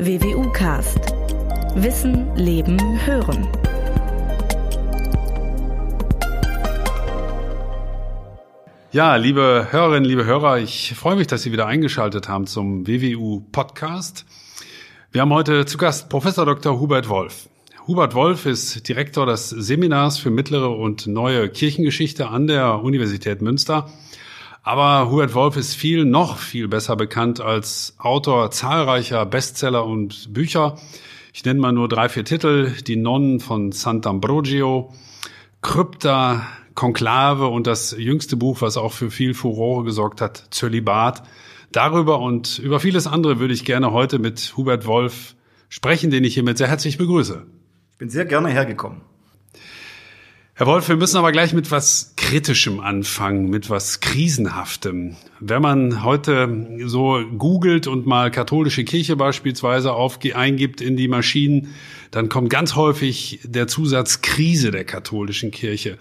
WWU Cast. Wissen, Leben, Hören. Ja, liebe Hörerinnen, liebe Hörer, ich freue mich, dass Sie wieder eingeschaltet haben zum WWU Podcast. Wir haben heute zu Gast Professor Dr. Hubert Wolf. Hubert Wolf ist Direktor des Seminars für mittlere und neue Kirchengeschichte an der Universität Münster. Aber Hubert Wolf ist viel, noch viel besser bekannt als Autor zahlreicher Bestseller und Bücher. Ich nenne mal nur drei, vier Titel. Die Nonnen von Sant'Ambrogio, Krypta, Konklave und das jüngste Buch, was auch für viel Furore gesorgt hat, Zölibat. Darüber und über vieles andere würde ich gerne heute mit Hubert Wolf sprechen, den ich hiermit sehr herzlich begrüße. Ich bin sehr gerne hergekommen. Herr Wolf, wir müssen aber gleich mit was Kritischem anfangen, mit was Krisenhaftem. Wenn man heute so googelt und mal katholische Kirche beispielsweise auf, eingibt in die Maschinen, dann kommt ganz häufig der Zusatz Krise der katholischen Kirche.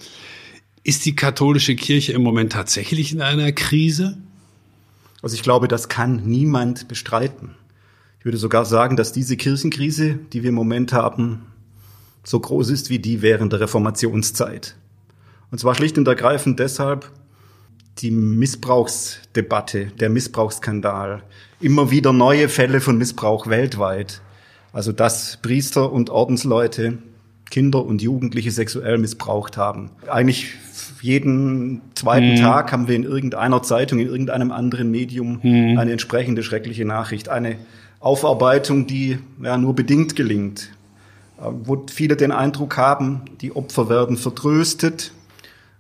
Ist die katholische Kirche im Moment tatsächlich in einer Krise? Also ich glaube, das kann niemand bestreiten. Ich würde sogar sagen, dass diese Kirchenkrise, die wir im Moment haben, so groß ist wie die während der Reformationszeit. Und zwar schlicht und ergreifend deshalb die Missbrauchsdebatte, der Missbrauchsskandal, immer wieder neue Fälle von Missbrauch weltweit. Also dass Priester und Ordensleute Kinder und Jugendliche sexuell missbraucht haben. Eigentlich jeden zweiten mhm. Tag haben wir in irgendeiner Zeitung, in irgendeinem anderen Medium mhm. eine entsprechende schreckliche Nachricht, eine Aufarbeitung, die ja nur bedingt gelingt. Äh, wo viele den Eindruck haben, die Opfer werden vertröstet,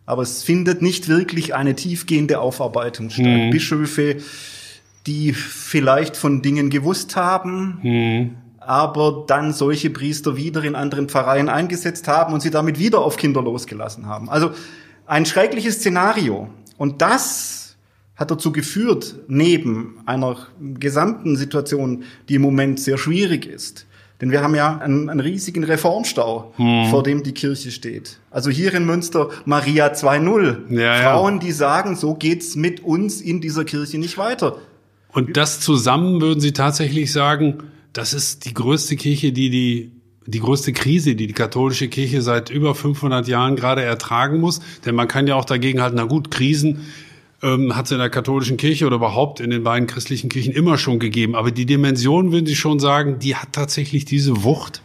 aber es findet nicht wirklich eine tiefgehende Aufarbeitung statt. Mhm. Bischöfe, die vielleicht von Dingen gewusst haben, mhm. aber dann solche Priester wieder in anderen Pfarreien eingesetzt haben und sie damit wieder auf Kinder losgelassen haben. Also ein schreckliches Szenario. Und das hat dazu geführt, neben einer gesamten Situation, die im Moment sehr schwierig ist, denn wir haben ja einen, einen riesigen Reformstau, hm. vor dem die Kirche steht. Also hier in Münster Maria 2.0. Ja, Frauen, ja. die sagen, so geht's mit uns in dieser Kirche nicht weiter. Und das zusammen würden Sie tatsächlich sagen, das ist die größte Kirche, die die die größte Krise, die die katholische Kirche seit über 500 Jahren gerade ertragen muss. Denn man kann ja auch dagegen halten, na gut, Krisen ähm, hat es in der katholischen Kirche oder überhaupt in den beiden christlichen Kirchen immer schon gegeben. Aber die Dimension, würden Sie schon sagen, die hat tatsächlich diese Wucht?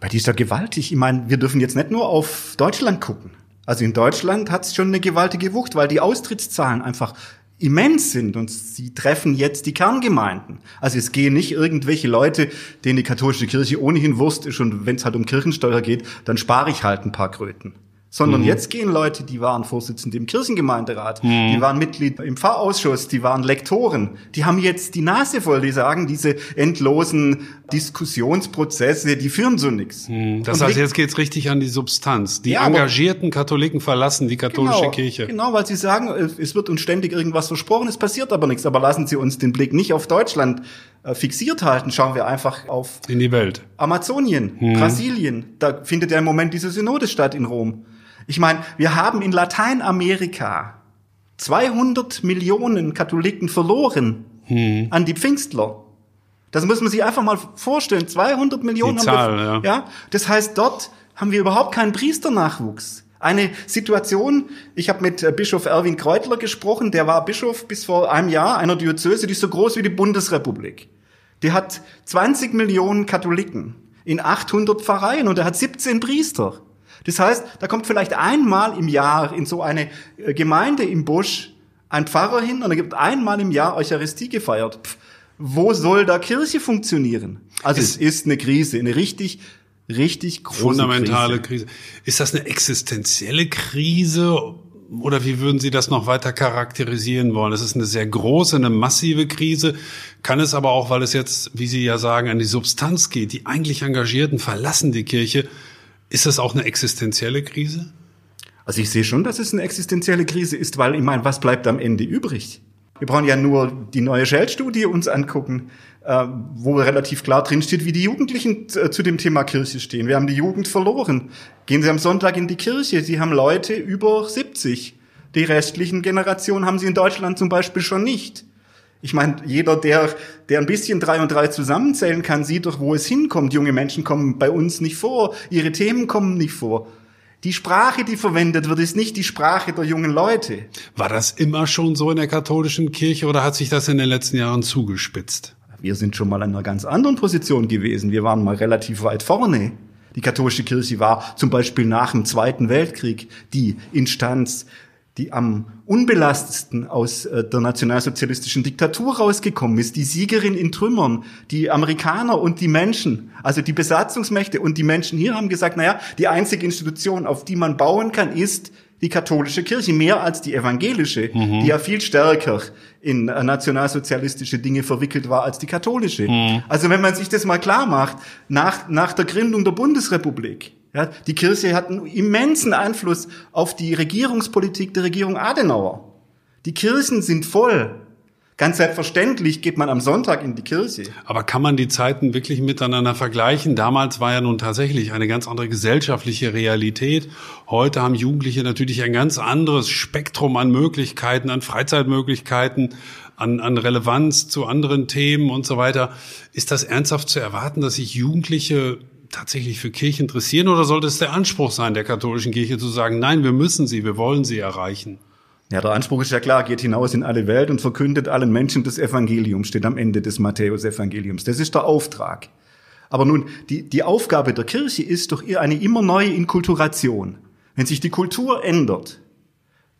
Bei dieser gewaltig. Ich meine, wir dürfen jetzt nicht nur auf Deutschland gucken. Also in Deutschland hat es schon eine gewaltige Wucht, weil die Austrittszahlen einfach immens sind und sie treffen jetzt die Kerngemeinden. Also es gehen nicht irgendwelche Leute, denen die katholische Kirche ohnehin Wurst ist und wenn es halt um Kirchensteuer geht, dann spare ich halt ein paar Kröten sondern mhm. jetzt gehen Leute, die waren Vorsitzende im Kirchengemeinderat, mhm. die waren Mitglied im Pfarrausschuss, die waren Lektoren, die haben jetzt die Nase voll, die sagen, diese endlosen Diskussionsprozesse, die führen zu nichts. Mhm. Das Und heißt, jetzt geht's richtig an die Substanz. Die ja, engagierten Katholiken verlassen die katholische genau, Kirche. Genau, weil sie sagen, es wird uns ständig irgendwas versprochen, es passiert aber nichts. Aber lassen Sie uns den Blick nicht auf Deutschland äh, fixiert halten, schauen wir einfach auf in die Welt. Amazonien, mhm. Brasilien, da findet ja im Moment diese Synode statt in Rom. Ich meine, wir haben in Lateinamerika 200 Millionen Katholiken verloren hm. an die Pfingstler. Das muss man sich einfach mal vorstellen. 200 Millionen die Zahl, haben wir, ja. ja. Das heißt, dort haben wir überhaupt keinen Priesternachwuchs. Eine Situation, ich habe mit äh, Bischof Erwin Kreutler gesprochen, der war Bischof bis vor einem Jahr einer Diözese, die ist so groß wie die Bundesrepublik. Die hat 20 Millionen Katholiken in 800 Pfarreien und er hat 17 Priester. Das heißt, da kommt vielleicht einmal im Jahr in so eine äh, Gemeinde im Busch ein Pfarrer hin und er gibt einmal im Jahr Eucharistie gefeiert. Pff, wo soll da Kirche funktionieren? Also es, es ist eine Krise, eine richtig richtig große fundamentale Krise. Krise. Ist das eine existenzielle Krise oder wie würden Sie das noch weiter charakterisieren wollen? Es ist eine sehr große, eine massive Krise. Kann es aber auch, weil es jetzt, wie Sie ja sagen, an die Substanz geht, die eigentlich Engagierten verlassen die Kirche, ist das auch eine existenzielle Krise? Also ich sehe schon, dass es eine existenzielle Krise ist, weil ich meine, was bleibt am Ende übrig? Wir brauchen ja nur die neue Shell-Studie uns angucken, äh, wo relativ klar drinsteht, wie die Jugendlichen äh, zu dem Thema Kirche stehen. Wir haben die Jugend verloren. Gehen Sie am Sonntag in die Kirche. Sie haben Leute über 70. Die restlichen Generationen haben Sie in Deutschland zum Beispiel schon nicht. Ich meine, jeder, der, der ein bisschen drei und drei zusammenzählen kann, sieht doch, wo es hinkommt. Junge Menschen kommen bei uns nicht vor, ihre Themen kommen nicht vor. Die Sprache, die verwendet wird, ist nicht die Sprache der jungen Leute. War das immer schon so in der katholischen Kirche oder hat sich das in den letzten Jahren zugespitzt? Wir sind schon mal in einer ganz anderen Position gewesen. Wir waren mal relativ weit vorne. Die katholische Kirche war zum Beispiel nach dem Zweiten Weltkrieg die Instanz, die am unbelastetsten aus äh, der nationalsozialistischen Diktatur rausgekommen ist, die Siegerin in Trümmern, die Amerikaner und die Menschen, also die Besatzungsmächte und die Menschen hier haben gesagt, naja, die einzige Institution, auf die man bauen kann, ist die katholische Kirche, mehr als die evangelische, mhm. die ja viel stärker in äh, nationalsozialistische Dinge verwickelt war als die katholische. Mhm. Also wenn man sich das mal klar macht, nach, nach der Gründung der Bundesrepublik, ja, die Kirche hat einen immensen Einfluss auf die Regierungspolitik der Regierung Adenauer. Die Kirchen sind voll. Ganz selbstverständlich geht man am Sonntag in die Kirche. Aber kann man die Zeiten wirklich miteinander vergleichen? Damals war ja nun tatsächlich eine ganz andere gesellschaftliche Realität. Heute haben Jugendliche natürlich ein ganz anderes Spektrum an Möglichkeiten, an Freizeitmöglichkeiten, an, an Relevanz zu anderen Themen und so weiter. Ist das ernsthaft zu erwarten, dass sich Jugendliche tatsächlich für Kirche interessieren oder sollte es der Anspruch sein der katholischen Kirche zu sagen, nein, wir müssen sie, wir wollen sie erreichen? Ja, der Anspruch ist ja klar, geht hinaus in alle Welt und verkündet allen Menschen das Evangelium, steht am Ende des Matthäus-Evangeliums. Das ist der Auftrag. Aber nun, die, die Aufgabe der Kirche ist doch eine immer neue Inkulturation. Wenn sich die Kultur ändert,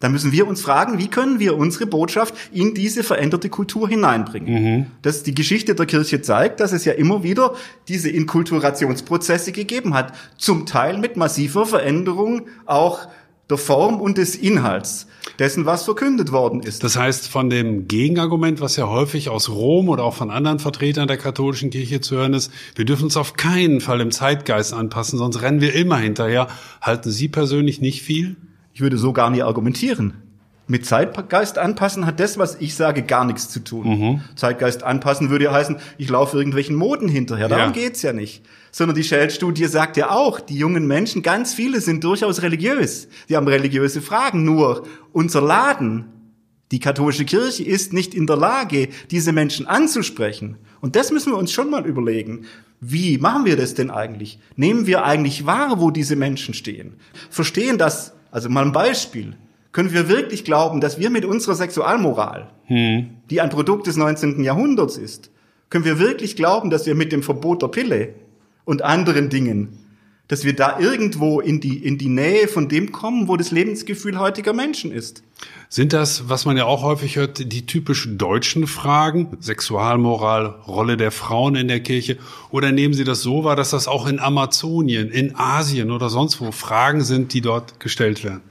da müssen wir uns fragen, wie können wir unsere Botschaft in diese veränderte Kultur hineinbringen. Mhm. Das die Geschichte der Kirche zeigt, dass es ja immer wieder diese Inkulturationsprozesse gegeben hat, zum Teil mit massiver Veränderung auch der Form und des Inhalts dessen, was verkündet worden ist. Das heißt, von dem Gegenargument, was ja häufig aus Rom oder auch von anderen Vertretern der katholischen Kirche zu hören ist, wir dürfen uns auf keinen Fall im Zeitgeist anpassen, sonst rennen wir immer hinterher. Halten Sie persönlich nicht viel? Ich würde so gar nicht argumentieren. Mit Zeitgeist anpassen hat das, was ich sage, gar nichts zu tun. Mhm. Zeitgeist anpassen würde ja heißen, ich laufe irgendwelchen Moden hinterher. Darum ja. geht's ja nicht. Sondern die Shell-Studie sagt ja auch, die jungen Menschen, ganz viele sind durchaus religiös. Die haben religiöse Fragen. Nur unser Laden, die katholische Kirche, ist nicht in der Lage, diese Menschen anzusprechen. Und das müssen wir uns schon mal überlegen. Wie machen wir das denn eigentlich? Nehmen wir eigentlich wahr, wo diese Menschen stehen? Verstehen das also mal ein Beispiel. Können wir wirklich glauben, dass wir mit unserer Sexualmoral, hm. die ein Produkt des 19. Jahrhunderts ist, können wir wirklich glauben, dass wir mit dem Verbot der Pille und anderen Dingen, dass wir da irgendwo in die, in die Nähe von dem kommen, wo das Lebensgefühl heutiger Menschen ist? Sind das, was man ja auch häufig hört, die typisch deutschen Fragen? Sexualmoral, Rolle der Frauen in der Kirche? Oder nehmen Sie das so wahr, dass das auch in Amazonien, in Asien oder sonst wo Fragen sind, die dort gestellt werden?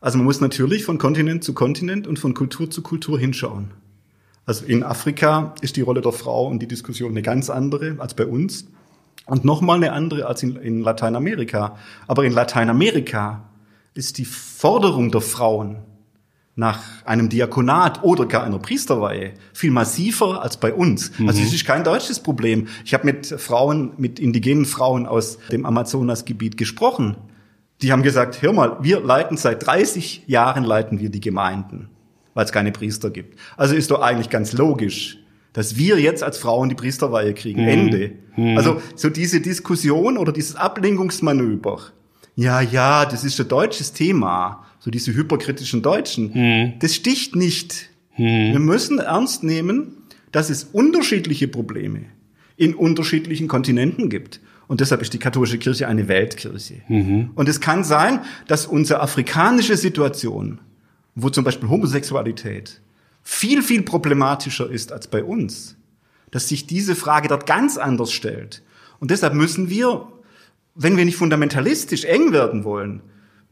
Also man muss natürlich von Kontinent zu Kontinent und von Kultur zu Kultur hinschauen. Also in Afrika ist die Rolle der Frau und die Diskussion eine ganz andere als bei uns und nochmal eine andere als in, in Lateinamerika. Aber in Lateinamerika ist die Forderung der Frauen nach einem Diakonat oder gar einer Priesterweihe viel massiver als bei uns. Mhm. Also es ist kein deutsches Problem. Ich habe mit Frauen, mit indigenen Frauen aus dem Amazonasgebiet gesprochen. Die haben gesagt, hör mal, wir leiten seit 30 Jahren leiten wir die Gemeinden, weil es keine Priester gibt. Also ist doch eigentlich ganz logisch, dass wir jetzt als Frauen die Priesterweihe kriegen. Mhm. Ende. Mhm. Also so diese Diskussion oder dieses Ablenkungsmanöver. Ja, ja, das ist ein deutsches Thema so diese hyperkritischen Deutschen, hm. das sticht nicht. Hm. Wir müssen ernst nehmen, dass es unterschiedliche Probleme in unterschiedlichen Kontinenten gibt. Und deshalb ist die katholische Kirche eine Weltkirche. Mhm. Und es kann sein, dass unsere afrikanische Situation, wo zum Beispiel Homosexualität viel, viel problematischer ist als bei uns, dass sich diese Frage dort ganz anders stellt. Und deshalb müssen wir, wenn wir nicht fundamentalistisch eng werden wollen,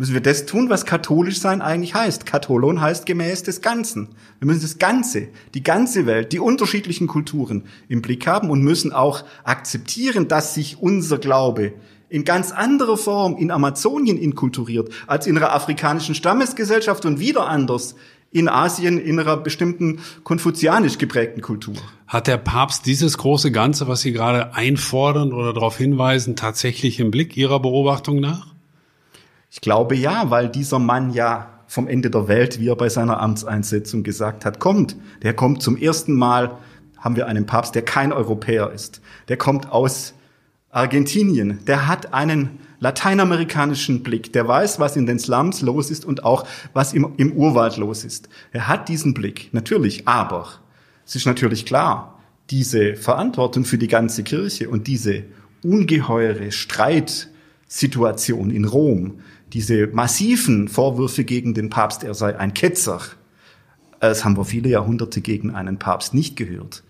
müssen wir das tun, was katholisch sein eigentlich heißt. Katholon heißt gemäß des Ganzen. Wir müssen das Ganze, die ganze Welt, die unterschiedlichen Kulturen im Blick haben und müssen auch akzeptieren, dass sich unser Glaube in ganz anderer Form in Amazonien inkulturiert als in einer afrikanischen Stammesgesellschaft und wieder anders in Asien in einer bestimmten konfuzianisch geprägten Kultur. Hat der Papst dieses große Ganze, was Sie gerade einfordern oder darauf hinweisen, tatsächlich im Blick Ihrer Beobachtung nach? Ich glaube ja, weil dieser Mann ja vom Ende der Welt, wie er bei seiner Amtseinsetzung gesagt hat, kommt. Der kommt zum ersten Mal, haben wir einen Papst, der kein Europäer ist. Der kommt aus Argentinien. Der hat einen lateinamerikanischen Blick. Der weiß, was in den Slums los ist und auch, was im, im Urwald los ist. Er hat diesen Blick, natürlich, aber es ist natürlich klar, diese Verantwortung für die ganze Kirche und diese ungeheure Streitsituation in Rom, diese massiven Vorwürfe gegen den Papst, er sei ein Ketzer, das haben wir viele Jahrhunderte gegen einen Papst nicht gehört.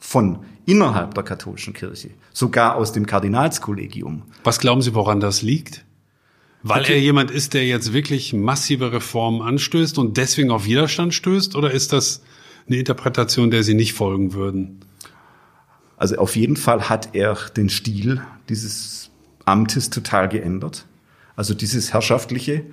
Von innerhalb der katholischen Kirche, sogar aus dem Kardinalskollegium. Was glauben Sie, woran das liegt? Weil er jemand ist, der jetzt wirklich massive Reformen anstößt und deswegen auf Widerstand stößt? Oder ist das eine Interpretation, der Sie nicht folgen würden? Also auf jeden Fall hat er den Stil dieses Amtes total geändert. Also dieses Herrschaftliche,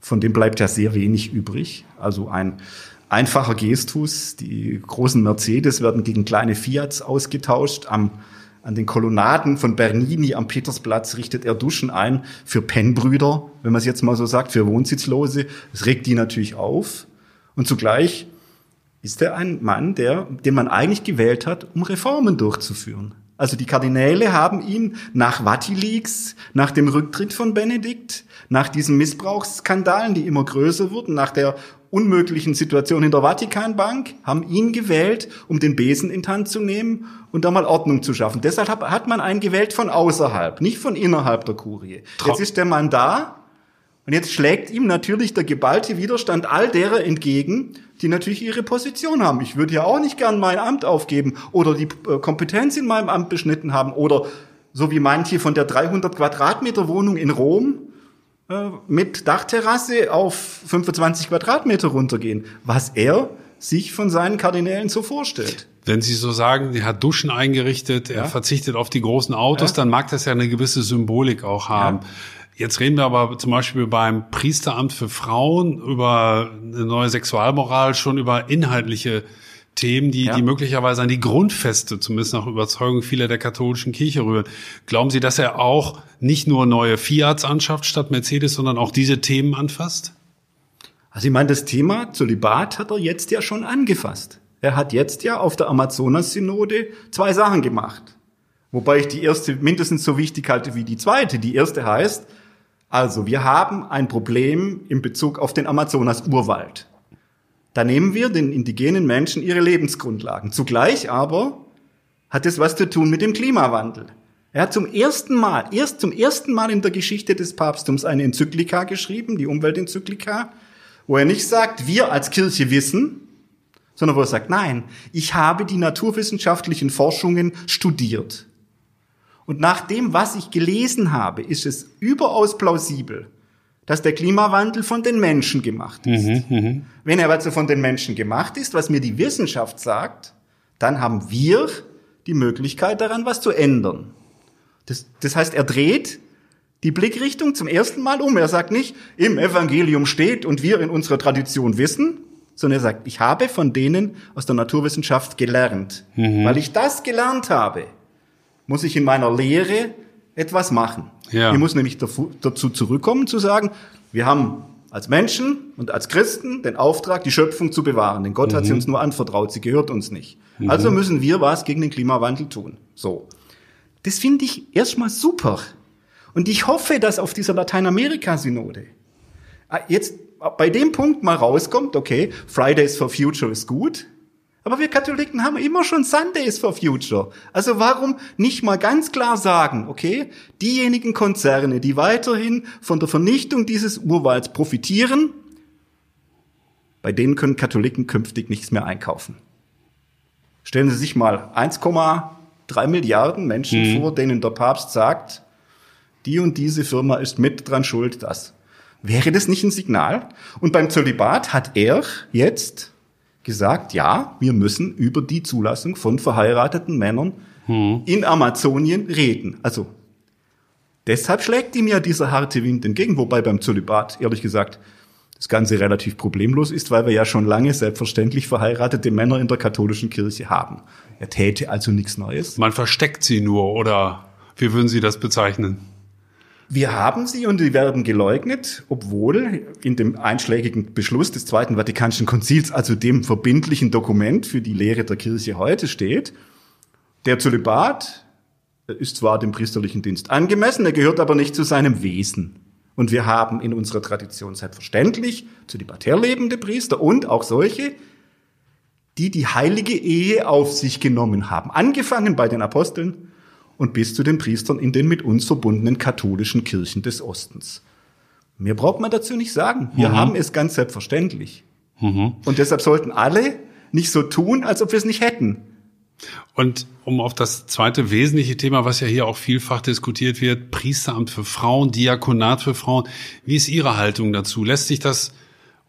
von dem bleibt ja sehr wenig übrig. Also ein einfacher Gestus, die großen Mercedes werden gegen kleine Fiats ausgetauscht. Am, an den Kolonnaden von Bernini am Petersplatz richtet er Duschen ein für Pennbrüder, wenn man es jetzt mal so sagt, für Wohnsitzlose. Das regt die natürlich auf. Und zugleich ist er ein Mann, der, den man eigentlich gewählt hat, um Reformen durchzuführen. Also die Kardinäle haben ihn nach Vatileaks, nach dem Rücktritt von Benedikt, nach diesen Missbrauchsskandalen, die immer größer wurden, nach der unmöglichen Situation in der Vatikanbank, haben ihn gewählt, um den Besen in Hand zu nehmen und da mal Ordnung zu schaffen. Deshalb hat man einen gewählt von außerhalb, nicht von innerhalb der Kurie. Jetzt ist der Mann da und jetzt schlägt ihm natürlich der geballte Widerstand all derer entgegen, die natürlich ihre Position haben. Ich würde ja auch nicht gern mein Amt aufgeben oder die äh, Kompetenz in meinem Amt beschnitten haben oder so wie manche von der 300 Quadratmeter Wohnung in Rom äh, mit Dachterrasse auf 25 Quadratmeter runtergehen, was er sich von seinen Kardinälen so vorstellt. Wenn Sie so sagen, er hat Duschen eingerichtet, er ja. verzichtet auf die großen Autos, ja. dann mag das ja eine gewisse Symbolik auch haben. Ja. Jetzt reden wir aber zum Beispiel beim Priesteramt für Frauen über eine neue Sexualmoral, schon über inhaltliche Themen, die, ja. die möglicherweise an die Grundfeste, zumindest nach Überzeugung vieler der katholischen Kirche rühren. Glauben Sie, dass er auch nicht nur neue Fiats anschafft statt Mercedes, sondern auch diese Themen anfasst? Also ich meine, das Thema Zölibat hat er jetzt ja schon angefasst. Er hat jetzt ja auf der Amazonas-Synode zwei Sachen gemacht. Wobei ich die erste mindestens so wichtig halte wie die zweite. Die erste heißt, also, wir haben ein Problem in Bezug auf den Amazonas-Urwald. Da nehmen wir den indigenen Menschen ihre Lebensgrundlagen. Zugleich aber hat es was zu tun mit dem Klimawandel. Er hat zum ersten Mal, erst zum ersten Mal in der Geschichte des Papsttums eine Enzyklika geschrieben, die Umweltenzyklika, wo er nicht sagt, wir als Kirche wissen, sondern wo er sagt, nein, ich habe die naturwissenschaftlichen Forschungen studiert. Und nach dem, was ich gelesen habe, ist es überaus plausibel, dass der Klimawandel von den Menschen gemacht ist. Mhm, mh. Wenn er also von den Menschen gemacht ist, was mir die Wissenschaft sagt, dann haben wir die Möglichkeit daran, was zu ändern. Das, das heißt, er dreht die Blickrichtung zum ersten Mal um. Er sagt nicht, im Evangelium steht und wir in unserer Tradition wissen, sondern er sagt, ich habe von denen aus der Naturwissenschaft gelernt. Mhm. Weil ich das gelernt habe, muss ich in meiner Lehre etwas machen. Ja. Ich muss nämlich dazu zurückkommen zu sagen, wir haben als Menschen und als Christen den Auftrag, die Schöpfung zu bewahren. Denn Gott mhm. hat sie mhm. uns nur anvertraut, sie gehört uns nicht. Mhm. Also müssen wir was gegen den Klimawandel tun. So. Das finde ich erstmal super. Und ich hoffe, dass auf dieser Lateinamerika-Synode ah, jetzt bei dem Punkt mal rauskommt, okay, Fridays for Future ist gut, aber wir Katholiken haben immer schon Sundays for Future. Also warum nicht mal ganz klar sagen, okay, diejenigen Konzerne, die weiterhin von der Vernichtung dieses Urwalds profitieren, bei denen können Katholiken künftig nichts mehr einkaufen. Stellen Sie sich mal 1,3 Milliarden Menschen mhm. vor, denen der Papst sagt, die und diese Firma ist mit dran schuld, das. Wäre das nicht ein Signal? Und beim Zölibat hat er jetzt gesagt, ja, wir müssen über die Zulassung von verheirateten Männern hm. in Amazonien reden. Also deshalb schlägt ihm ja dieser harte Wind entgegen, wobei beim Zölibat, ehrlich gesagt, das Ganze relativ problemlos ist, weil wir ja schon lange selbstverständlich verheiratete Männer in der katholischen Kirche haben. Er täte also nichts Neues. Man versteckt sie nur, oder wie würden Sie das bezeichnen? Wir haben sie und die werden geleugnet, obwohl in dem einschlägigen Beschluss des Zweiten Vatikanischen Konzils, also dem verbindlichen Dokument für die Lehre der Kirche heute steht, der Zölibat ist zwar dem priesterlichen Dienst angemessen, er gehört aber nicht zu seinem Wesen. Und wir haben in unserer Tradition selbstverständlich zölibatär lebende Priester und auch solche, die die heilige Ehe auf sich genommen haben. Angefangen bei den Aposteln und bis zu den Priestern in den mit uns verbundenen katholischen Kirchen des Ostens. Mehr braucht man dazu nicht sagen. Wir mhm. haben es ganz selbstverständlich. Mhm. Und deshalb sollten alle nicht so tun, als ob wir es nicht hätten. Und um auf das zweite wesentliche Thema, was ja hier auch vielfach diskutiert wird, Priesteramt für Frauen, Diakonat für Frauen. Wie ist Ihre Haltung dazu? Lässt sich das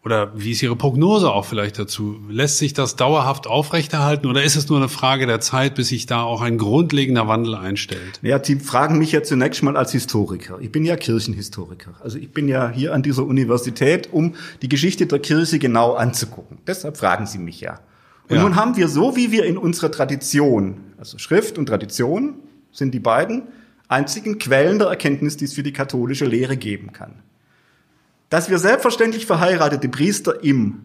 oder wie ist Ihre Prognose auch vielleicht dazu? Lässt sich das dauerhaft aufrechterhalten oder ist es nur eine Frage der Zeit, bis sich da auch ein grundlegender Wandel einstellt? Ja, Sie fragen mich ja zunächst mal als Historiker. Ich bin ja Kirchenhistoriker. Also ich bin ja hier an dieser Universität, um die Geschichte der Kirche genau anzugucken. Deshalb fragen Sie mich ja. Und ja. nun haben wir so, wie wir in unserer Tradition, also Schrift und Tradition sind die beiden einzigen Quellen der Erkenntnis, die es für die katholische Lehre geben kann. Dass wir selbstverständlich verheiratete Priester im,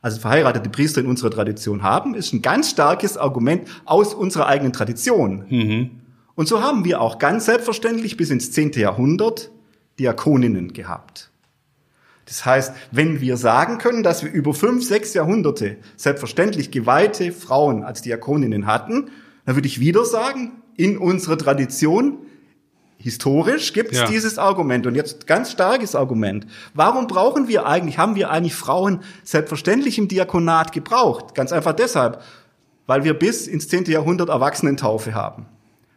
also verheiratete Priester in unserer Tradition haben, ist ein ganz starkes Argument aus unserer eigenen Tradition. Mhm. Und so haben wir auch ganz selbstverständlich bis ins zehnte Jahrhundert Diakoninnen gehabt. Das heißt, wenn wir sagen können, dass wir über fünf, sechs Jahrhunderte selbstverständlich geweihte Frauen als Diakoninnen hatten, dann würde ich wieder sagen, in unserer Tradition Historisch gibt es ja. dieses Argument und jetzt ganz starkes Argument. Warum brauchen wir eigentlich, haben wir eigentlich Frauen selbstverständlich im Diakonat gebraucht? Ganz einfach deshalb, weil wir bis ins 10. Jahrhundert Erwachsenentaufe haben.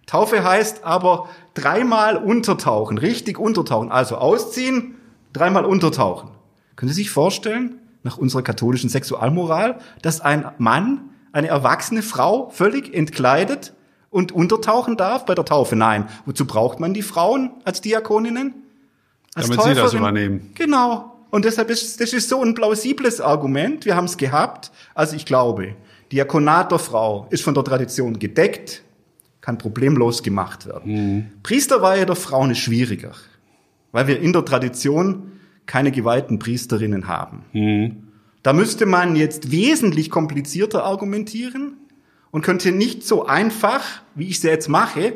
Taufe heißt aber dreimal untertauchen, richtig untertauchen, also ausziehen, dreimal untertauchen. Können Sie sich vorstellen, nach unserer katholischen Sexualmoral, dass ein Mann eine erwachsene Frau völlig entkleidet und untertauchen darf bei der Taufe. Nein. Wozu braucht man die Frauen als Diakoninnen? Als Damit Täuferin? sie das übernehmen. Genau. Und deshalb ist das ist so ein plausibles Argument. Wir haben es gehabt. Also ich glaube, Diakonat der Frau ist von der Tradition gedeckt, kann problemlos gemacht werden. Mhm. Priesterweihe der Frauen ist schwieriger, weil wir in der Tradition keine geweihten Priesterinnen haben. Mhm. Da müsste man jetzt wesentlich komplizierter argumentieren und könnte nicht so einfach, wie ich es jetzt mache,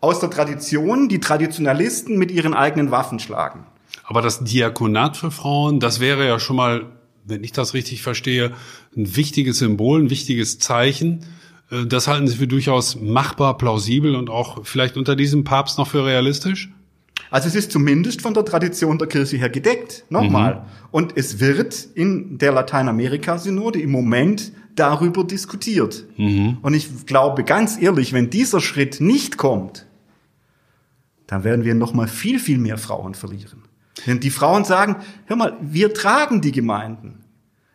aus der Tradition die Traditionalisten mit ihren eigenen Waffen schlagen. Aber das Diakonat für Frauen, das wäre ja schon mal, wenn ich das richtig verstehe, ein wichtiges Symbol, ein wichtiges Zeichen. Äh, das halten Sie für durchaus machbar, plausibel und auch vielleicht unter diesem Papst noch für realistisch? Also es ist zumindest von der Tradition der Kirche her gedeckt. Nochmal. Mhm. Und es wird in der Lateinamerika-Synode im Moment darüber diskutiert. Mhm. Und ich glaube ganz ehrlich, wenn dieser Schritt nicht kommt, dann werden wir noch mal viel, viel mehr Frauen verlieren. Denn die Frauen sagen, hör mal, wir tragen die Gemeinden.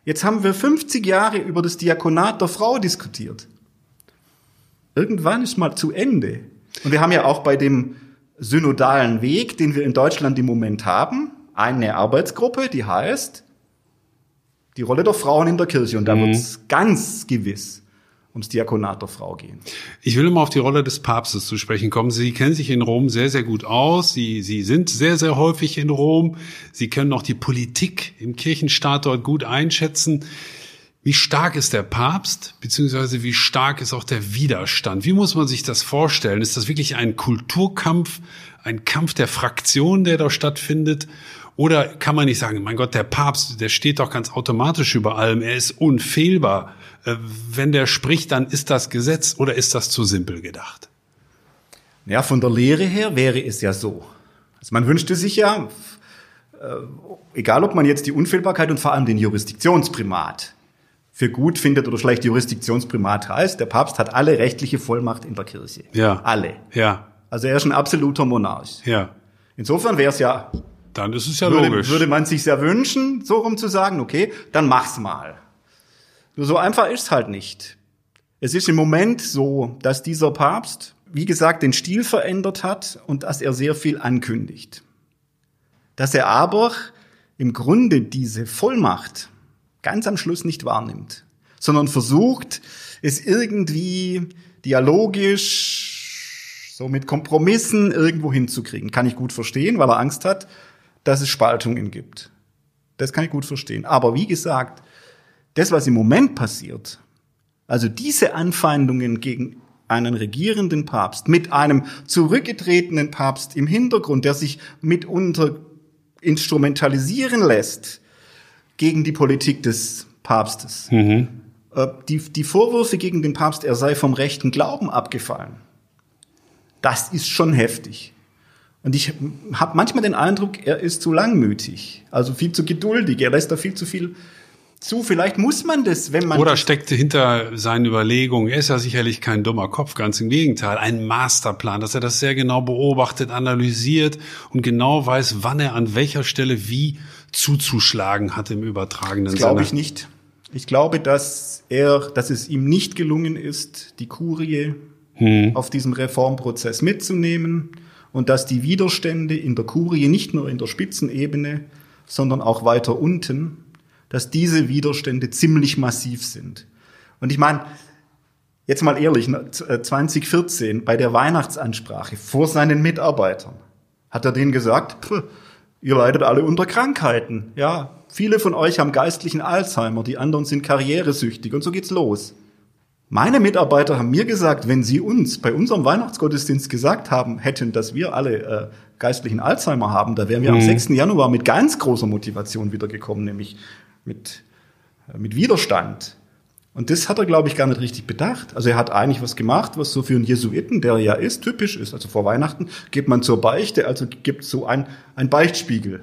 Jetzt haben wir 50 Jahre über das Diakonat der Frau diskutiert. Irgendwann ist mal zu Ende. Und wir haben ja auch bei dem synodalen Weg, den wir in Deutschland im Moment haben, eine Arbeitsgruppe, die heißt die Rolle der Frauen in der Kirche. Und da mhm. wird es ganz gewiss ums Diakonat der Frau gehen. Ich will immer auf die Rolle des Papstes zu sprechen kommen. Sie kennen sich in Rom sehr, sehr gut aus. Sie, Sie sind sehr, sehr häufig in Rom. Sie können auch die Politik im Kirchenstaat dort gut einschätzen. Wie stark ist der Papst, beziehungsweise wie stark ist auch der Widerstand? Wie muss man sich das vorstellen? Ist das wirklich ein Kulturkampf, ein Kampf der Fraktionen, der da stattfindet? Oder kann man nicht sagen, mein Gott, der Papst, der steht doch ganz automatisch über allem, er ist unfehlbar. Äh, wenn der spricht, dann ist das Gesetz oder ist das zu simpel gedacht? Ja, von der Lehre her wäre es ja so. Also man wünschte sich ja, äh, egal ob man jetzt die Unfehlbarkeit und vor allem den Jurisdiktionsprimat für gut findet oder schlecht Jurisdiktionsprimat heißt, der Papst hat alle rechtliche Vollmacht in der Kirche. Ja. Alle. Ja. Also er ist ein absoluter Monarch. Ja. Insofern wäre es ja dann ist es ja würde, logisch. Würde man sich sehr wünschen, so rum zu sagen, okay, dann mach's mal. Nur so einfach ist's halt nicht. Es ist im Moment so, dass dieser Papst, wie gesagt, den Stil verändert hat und dass er sehr viel ankündigt. Dass er aber im Grunde diese Vollmacht ganz am Schluss nicht wahrnimmt, sondern versucht, es irgendwie dialogisch so mit Kompromissen irgendwo hinzukriegen. Kann ich gut verstehen, weil er Angst hat, dass es Spaltungen gibt. Das kann ich gut verstehen. Aber wie gesagt, das, was im Moment passiert, also diese Anfeindungen gegen einen regierenden Papst mit einem zurückgetretenen Papst im Hintergrund, der sich mitunter instrumentalisieren lässt gegen die Politik des Papstes. Mhm. Die, die Vorwürfe gegen den Papst, er sei vom rechten Glauben abgefallen, das ist schon heftig. Und ich habe manchmal den Eindruck, er ist zu langmütig, also viel zu geduldig, er lässt da viel zu viel zu. Vielleicht muss man das, wenn man. Oder steckte hinter seinen Überlegungen, er ist ja sicherlich kein dummer Kopf, ganz im Gegenteil, ein Masterplan, dass er das sehr genau beobachtet, analysiert und genau weiß, wann er an welcher Stelle wie zuzuschlagen hat im übertragenen das Sinne. Glaube ich nicht. Ich glaube, dass er, dass es ihm nicht gelungen ist, die Kurie hm. auf diesem Reformprozess mitzunehmen und dass die Widerstände in der Kurie nicht nur in der Spitzenebene, sondern auch weiter unten dass diese Widerstände ziemlich massiv sind. Und ich meine, jetzt mal ehrlich, 2014 ne, bei der Weihnachtsansprache vor seinen Mitarbeitern hat er denen gesagt, ihr leidet alle unter Krankheiten. Ja, viele von euch haben geistlichen Alzheimer, die anderen sind karrieresüchtig und so geht's los. Meine Mitarbeiter haben mir gesagt, wenn sie uns bei unserem Weihnachtsgottesdienst gesagt haben, hätten, dass wir alle äh, geistlichen Alzheimer haben, da wären wir mhm. am 6. Januar mit ganz großer Motivation wiedergekommen, nämlich mit, äh, mit Widerstand. Und das hat er, glaube ich, gar nicht richtig bedacht. Also er hat eigentlich was gemacht, was so für einen Jesuiten, der ja ist, typisch ist. Also vor Weihnachten geht man zur Beichte, also gibt so ein, ein Beichtspiegel.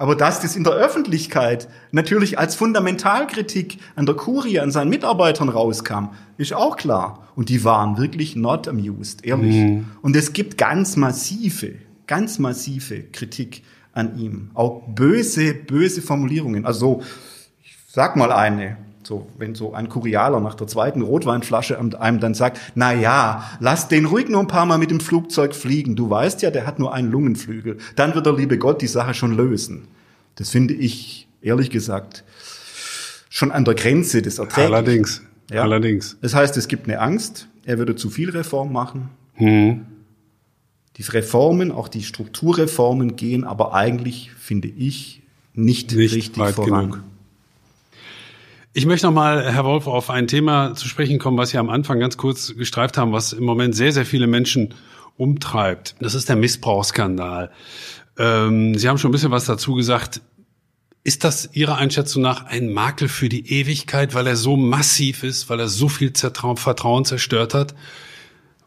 Aber dass das in der Öffentlichkeit natürlich als Fundamentalkritik an der Kurie, an seinen Mitarbeitern rauskam, ist auch klar. Und die waren wirklich not amused, ehrlich. Mhm. Und es gibt ganz massive, ganz massive Kritik an ihm. Auch böse, böse Formulierungen. Also, ich sag mal eine. So, wenn so ein Kurialer nach der zweiten Rotweinflasche einem dann sagt, na ja, lass den ruhig nur ein paar Mal mit dem Flugzeug fliegen. Du weißt ja, der hat nur einen Lungenflügel. Dann wird der liebe Gott die Sache schon lösen. Das finde ich, ehrlich gesagt, schon an der Grenze des Erträglichen. Allerdings. Ja? Allerdings. Das heißt, es gibt eine Angst, er würde zu viel Reform machen. Hm. Die Reformen, auch die Strukturreformen gehen aber eigentlich, finde ich, nicht, nicht richtig voran. Genug. Ich möchte noch mal, Herr Wolf, auf ein Thema zu sprechen kommen, was Sie am Anfang ganz kurz gestreift haben, was im Moment sehr, sehr viele Menschen umtreibt. Das ist der Missbrauchsskandal. Ähm, Sie haben schon ein bisschen was dazu gesagt. Ist das Ihrer Einschätzung nach ein Makel für die Ewigkeit, weil er so massiv ist, weil er so viel Vertrauen zerstört hat?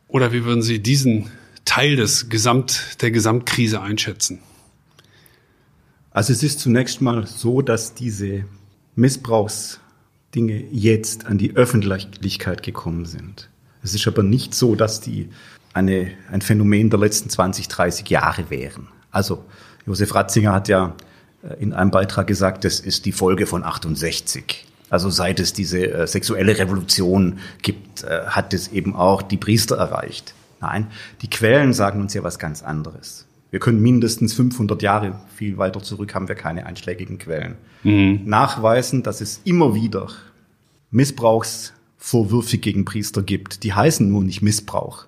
Oder wie würden Sie diesen Teil des Gesamt, der Gesamtkrise einschätzen? Also es ist zunächst mal so, dass diese Missbrauchsdinge jetzt an die Öffentlichkeit gekommen sind. Es ist aber nicht so, dass die eine, ein Phänomen der letzten 20, 30 Jahre wären. Also Josef Ratzinger hat ja äh, in einem Beitrag gesagt, das ist die Folge von 68. Also seit es diese äh, sexuelle Revolution gibt, äh, hat es eben auch die Priester erreicht. Nein, die Quellen sagen uns ja was ganz anderes. Wir können mindestens 500 Jahre, viel weiter zurück haben wir keine einschlägigen Quellen, mhm. nachweisen, dass es immer wieder Missbrauchsvorwürfe gegen Priester gibt. Die heißen nur nicht Missbrauch.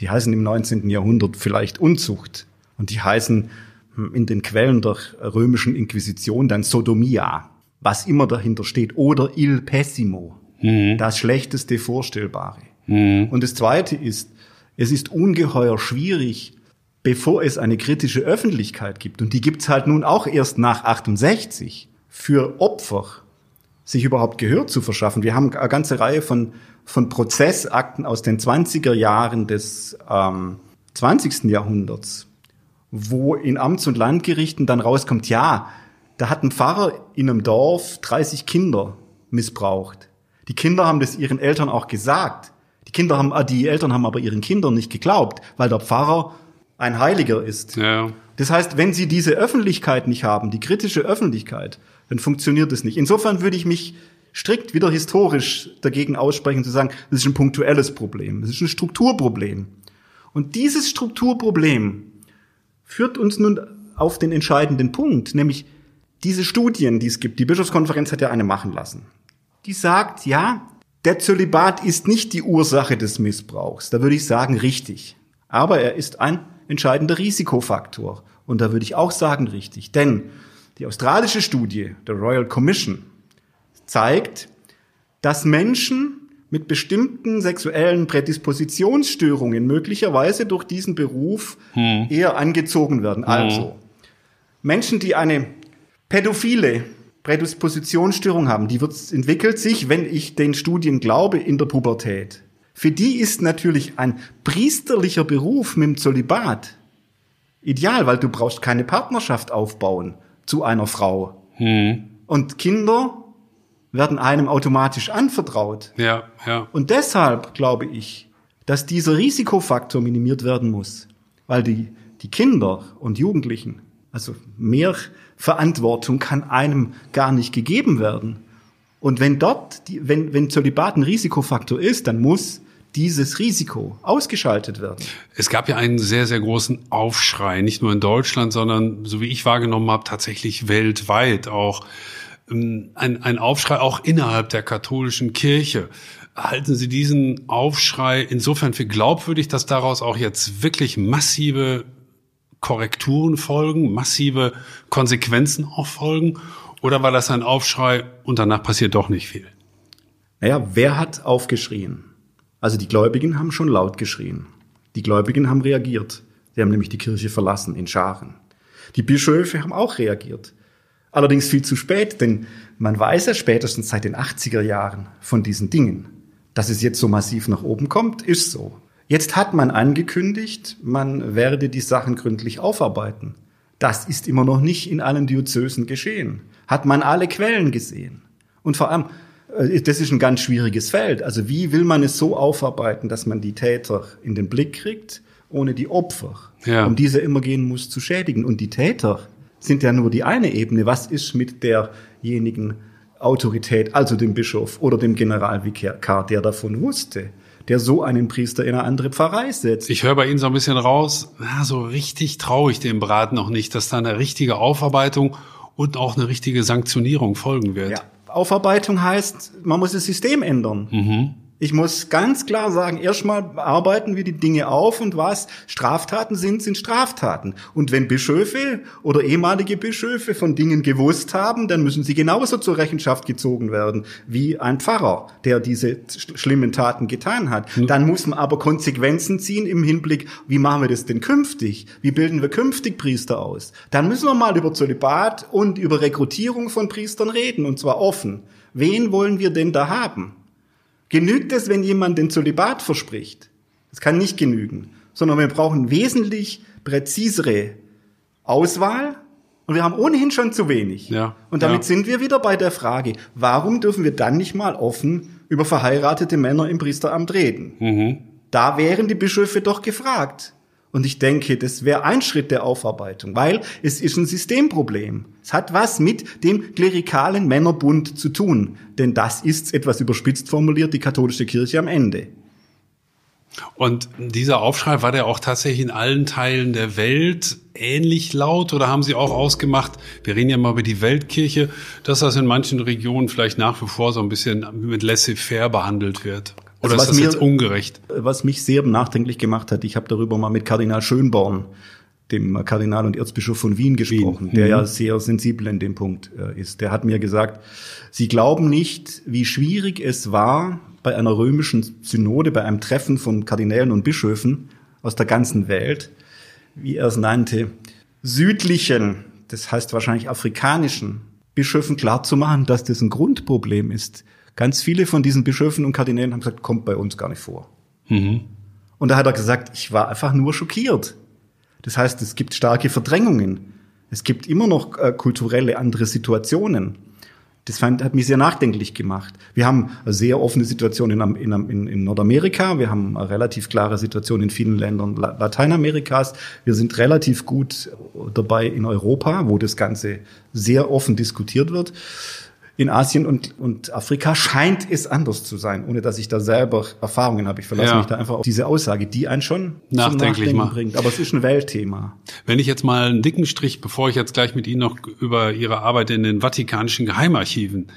Die heißen im 19. Jahrhundert vielleicht Unzucht. Und die heißen hm, in den Quellen der römischen Inquisition dann Sodomia, was immer dahinter steht, oder il pessimo, mhm. das schlechteste Vorstellbare. Mhm. Und das Zweite ist, es ist ungeheuer schwierig, bevor es eine kritische Öffentlichkeit gibt, und die gibt's halt nun auch erst nach 68, für Opfer sich überhaupt Gehör zu verschaffen. Wir haben eine ganze Reihe von, von Prozessakten aus den 20er Jahren des ähm, 20. Jahrhunderts, wo in Amts- und Landgerichten dann rauskommt, ja, da hat ein Pfarrer in einem Dorf 30 Kinder missbraucht. Die Kinder haben das ihren Eltern auch gesagt. Die Kinder haben, äh, die Eltern haben aber ihren Kindern nicht geglaubt, weil der Pfarrer ein Heiliger ist. Ja. Das heißt, wenn sie diese Öffentlichkeit nicht haben, die kritische Öffentlichkeit, dann funktioniert es nicht. Insofern würde ich mich strikt wieder historisch dagegen aussprechen, zu sagen, das ist ein punktuelles Problem, das ist ein Strukturproblem. Und dieses Strukturproblem führt uns nun auf den entscheidenden Punkt, nämlich diese Studien, die es gibt. Die Bischofskonferenz hat ja eine machen lassen. Die sagt, ja, der Zölibat ist nicht die Ursache des Missbrauchs. Da würde ich sagen, richtig. Aber er ist ein entscheidender Risikofaktor. Und da würde ich auch sagen, richtig. Denn die australische Studie der Royal Commission zeigt, dass Menschen mit bestimmten sexuellen Prädispositionsstörungen möglicherweise durch diesen Beruf hm. eher angezogen werden. Hm. Also Menschen, die eine pädophile Prädispositionsstörung haben, die wird, entwickelt sich, wenn ich den Studien glaube, in der Pubertät. Für die ist natürlich ein priesterlicher Beruf mit dem Zölibat ideal, weil du brauchst keine Partnerschaft aufbauen zu einer Frau. Hm. Und Kinder werden einem automatisch anvertraut. Ja, ja. Und deshalb glaube ich, dass dieser Risikofaktor minimiert werden muss, weil die, die Kinder und Jugendlichen, also mehr Verantwortung kann einem gar nicht gegeben werden. Und wenn dort, die, wenn, wenn Zölibat ein Risikofaktor ist, dann muss dieses Risiko ausgeschaltet werden. Es gab ja einen sehr, sehr großen Aufschrei, nicht nur in Deutschland, sondern, so wie ich wahrgenommen habe, tatsächlich weltweit auch ähm, ein, ein Aufschrei auch innerhalb der katholischen Kirche. Halten Sie diesen Aufschrei insofern für glaubwürdig, dass daraus auch jetzt wirklich massive Korrekturen folgen, massive Konsequenzen auch folgen? Oder war das ein Aufschrei und danach passiert doch nicht viel? Naja, wer hat aufgeschrien? Also die Gläubigen haben schon laut geschrien. Die Gläubigen haben reagiert. Sie haben nämlich die Kirche verlassen in Scharen. Die Bischöfe haben auch reagiert. Allerdings viel zu spät, denn man weiß ja spätestens seit den 80er Jahren von diesen Dingen. Dass es jetzt so massiv nach oben kommt, ist so. Jetzt hat man angekündigt, man werde die Sachen gründlich aufarbeiten. Das ist immer noch nicht in allen Diözesen geschehen. Hat man alle Quellen gesehen. Und vor allem, das ist ein ganz schwieriges Feld. Also wie will man es so aufarbeiten, dass man die Täter in den Blick kriegt, ohne die Opfer, ja. um diese immer gehen muss, zu schädigen. Und die Täter, sind ja nur die eine Ebene. Was ist mit derjenigen Autorität, also dem Bischof oder dem Generalvikar, der davon wusste? der so einen Priester in eine andere Pfarrei setzt. Ich höre bei Ihnen so ein bisschen raus, na, so richtig traue ich dem Brat noch nicht, dass da eine richtige Aufarbeitung und auch eine richtige Sanktionierung folgen wird. Ja, Aufarbeitung heißt, man muss das System ändern. Mhm. Ich muss ganz klar sagen, erstmal arbeiten wir die Dinge auf und was Straftaten sind, sind Straftaten. Und wenn Bischöfe oder ehemalige Bischöfe von Dingen gewusst haben, dann müssen sie genauso zur Rechenschaft gezogen werden wie ein Pfarrer, der diese schlimmen Taten getan hat. Dann muss man aber Konsequenzen ziehen im Hinblick, wie machen wir das denn künftig? Wie bilden wir künftig Priester aus? Dann müssen wir mal über Zölibat und über Rekrutierung von Priestern reden, und zwar offen. Wen wollen wir denn da haben? Genügt es, wenn jemand den Zölibat verspricht? Das kann nicht genügen, sondern wir brauchen wesentlich präzisere Auswahl und wir haben ohnehin schon zu wenig. Ja, und damit ja. sind wir wieder bei der Frage, warum dürfen wir dann nicht mal offen über verheiratete Männer im Priesteramt reden? Mhm. Da wären die Bischöfe doch gefragt. Und ich denke, das wäre ein Schritt der Aufarbeitung, weil es ist ein Systemproblem. Es hat was mit dem klerikalen Männerbund zu tun. Denn das ist, etwas überspitzt formuliert, die katholische Kirche am Ende. Und dieser Aufschrei, war der auch tatsächlich in allen Teilen der Welt ähnlich laut oder haben Sie auch ausgemacht, wir reden ja mal über die Weltkirche, dass das in manchen Regionen vielleicht nach wie vor so ein bisschen mit laissez-faire behandelt wird? Oder also ist das mir, jetzt ungerecht? Was mich sehr nachdenklich gemacht hat, ich habe darüber mal mit Kardinal Schönborn, dem Kardinal und Erzbischof von Wien gesprochen, Wien. der mhm. ja sehr sensibel in dem Punkt äh, ist. Der hat mir gesagt, Sie glauben nicht, wie schwierig es war, bei einer römischen Synode, bei einem Treffen von Kardinälen und Bischöfen aus der ganzen Welt, wie er es nannte, südlichen, das heißt wahrscheinlich afrikanischen Bischöfen klarzumachen, dass das ein Grundproblem ist Ganz viele von diesen Bischöfen und Kardinälen haben gesagt, kommt bei uns gar nicht vor. Mhm. Und da hat er gesagt, ich war einfach nur schockiert. Das heißt, es gibt starke Verdrängungen. Es gibt immer noch äh, kulturelle andere Situationen. Das fand, hat mich sehr nachdenklich gemacht. Wir haben eine sehr offene Situation in, in, in Nordamerika. Wir haben eine relativ klare Situation in vielen Ländern Lateinamerikas. Wir sind relativ gut dabei in Europa, wo das Ganze sehr offen diskutiert wird in Asien und, und Afrika scheint es anders zu sein, ohne dass ich da selber Erfahrungen habe. Ich verlasse ja. mich da einfach auf diese Aussage, die einen schon Nachdenklich zum Nachdenken bringt. Aber es ist ein Weltthema. Wenn ich jetzt mal einen dicken Strich, bevor ich jetzt gleich mit Ihnen noch über Ihre Arbeit in den Vatikanischen Geheimarchiven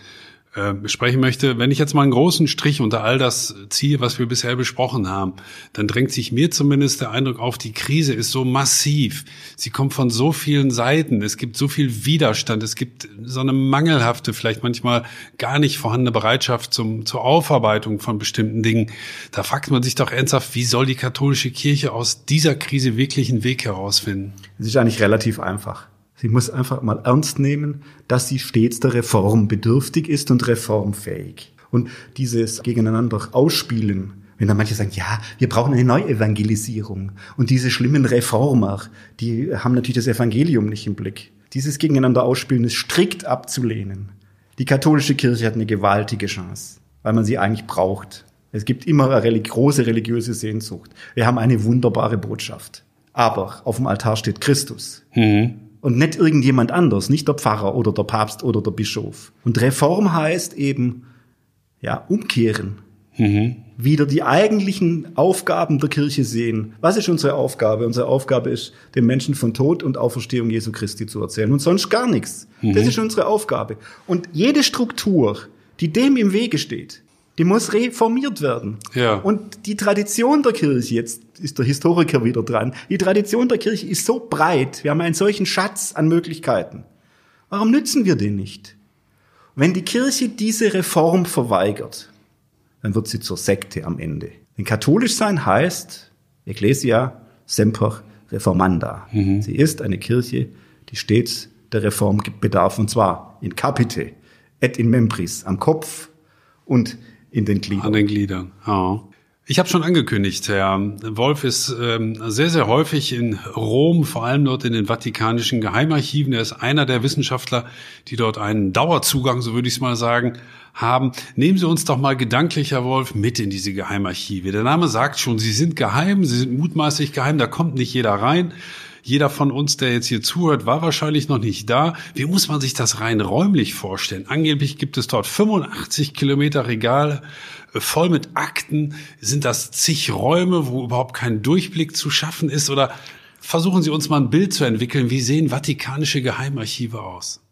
äh, besprechen möchte. Wenn ich jetzt mal einen großen Strich unter all das ziehe, was wir bisher besprochen haben, dann drängt sich mir zumindest der Eindruck auf, die Krise ist so massiv. Sie kommt von so vielen Seiten. Es gibt so viel Widerstand. Es gibt so eine mangelhafte, vielleicht manchmal gar nicht vorhandene Bereitschaft zum, zur Aufarbeitung von bestimmten Dingen. Da fragt man sich doch ernsthaft, wie soll die katholische Kirche aus dieser Krise wirklich einen Weg herausfinden? Es ist eigentlich relativ einfach. Sie muss einfach mal ernst nehmen, dass sie stets der Reform bedürftig ist und reformfähig. Und dieses gegeneinander ausspielen, wenn dann manche sagen, ja, wir brauchen eine Neuevangelisierung und diese schlimmen Reformer, die haben natürlich das Evangelium nicht im Blick. Dieses gegeneinander ausspielen ist strikt abzulehnen. Die katholische Kirche hat eine gewaltige Chance, weil man sie eigentlich braucht. Es gibt immer eine große religiöse Sehnsucht. Wir haben eine wunderbare Botschaft. Aber auf dem Altar steht Christus. Mhm und nicht irgendjemand anders, nicht der Pfarrer oder der Papst oder der Bischof. Und Reform heißt eben, ja, umkehren. Mhm. Wieder die eigentlichen Aufgaben der Kirche sehen. Was ist unsere Aufgabe? Unsere Aufgabe ist, den Menschen von Tod und Auferstehung Jesu Christi zu erzählen und sonst gar nichts. Mhm. Das ist unsere Aufgabe. Und jede Struktur, die dem im Wege steht, die muss reformiert werden. Ja. Und die Tradition der Kirche, jetzt ist der Historiker wieder dran, die Tradition der Kirche ist so breit, wir haben einen solchen Schatz an Möglichkeiten. Warum nützen wir den nicht? Wenn die Kirche diese Reform verweigert, dann wird sie zur Sekte am Ende. Denn katholisch sein heißt Ecclesia semper reformanda. Mhm. Sie ist eine Kirche, die stets der Reform bedarf, und zwar in capite et in membris, am Kopf und in den Gliedern. An den Gliedern, ja. Ich habe schon angekündigt, Herr Wolf ist ähm, sehr, sehr häufig in Rom, vor allem dort in den vatikanischen Geheimarchiven. Er ist einer der Wissenschaftler, die dort einen Dauerzugang, so würde ich es mal sagen, haben. Nehmen Sie uns doch mal gedanklich, Herr Wolf, mit in diese Geheimarchive. Der Name sagt schon, sie sind geheim, sie sind mutmaßlich geheim, da kommt nicht jeder rein. Jeder von uns, der jetzt hier zuhört, war wahrscheinlich noch nicht da. Wie muss man sich das rein räumlich vorstellen? Angeblich gibt es dort 85 Kilometer Regale äh, voll mit Akten. Sind das zig Räume, wo überhaupt kein Durchblick zu schaffen ist? Oder versuchen Sie uns mal ein Bild zu entwickeln. Wie sehen vatikanische Geheimarchive aus?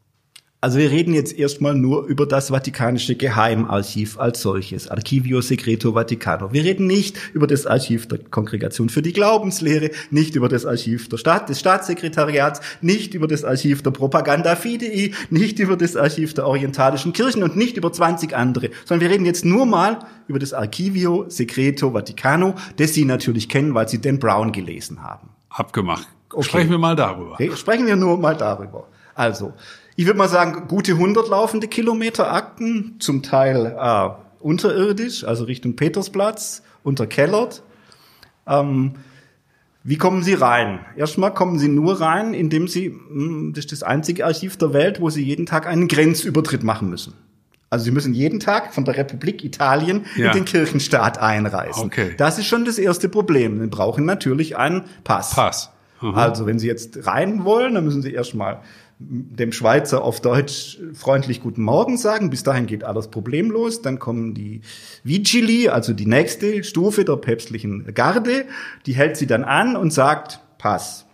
Also wir reden jetzt erstmal nur über das Vatikanische Geheimarchiv als solches, Archivio Secreto Vaticano. Wir reden nicht über das Archiv der Kongregation für die Glaubenslehre, nicht über das Archiv der Staat, des Staatssekretariats, nicht über das Archiv der Propaganda Fidei, nicht über das Archiv der orientalischen Kirchen und nicht über 20 andere, sondern wir reden jetzt nur mal über das Archivio Secreto Vaticano, das Sie natürlich kennen, weil Sie Dan Brown gelesen haben. Abgemacht. Okay. Sprechen wir mal darüber. Okay, sprechen wir nur mal darüber. Also, ich würde mal sagen, gute 100 laufende Kilometer Akten, zum Teil äh, unterirdisch, also Richtung Petersplatz, unterkellert. Ähm, wie kommen Sie rein? Erstmal kommen Sie nur rein, indem Sie, hm, das ist das einzige Archiv der Welt, wo Sie jeden Tag einen Grenzübertritt machen müssen. Also Sie müssen jeden Tag von der Republik Italien ja. in den Kirchenstaat einreisen. Okay. Das ist schon das erste Problem. Sie brauchen natürlich einen Pass. Pass. Mhm. Also wenn Sie jetzt rein wollen, dann müssen Sie erstmal dem Schweizer auf Deutsch freundlich Guten Morgen sagen. Bis dahin geht alles problemlos. Dann kommen die Vigili, also die nächste Stufe der päpstlichen Garde. Die hält sie dann an und sagt, Pass.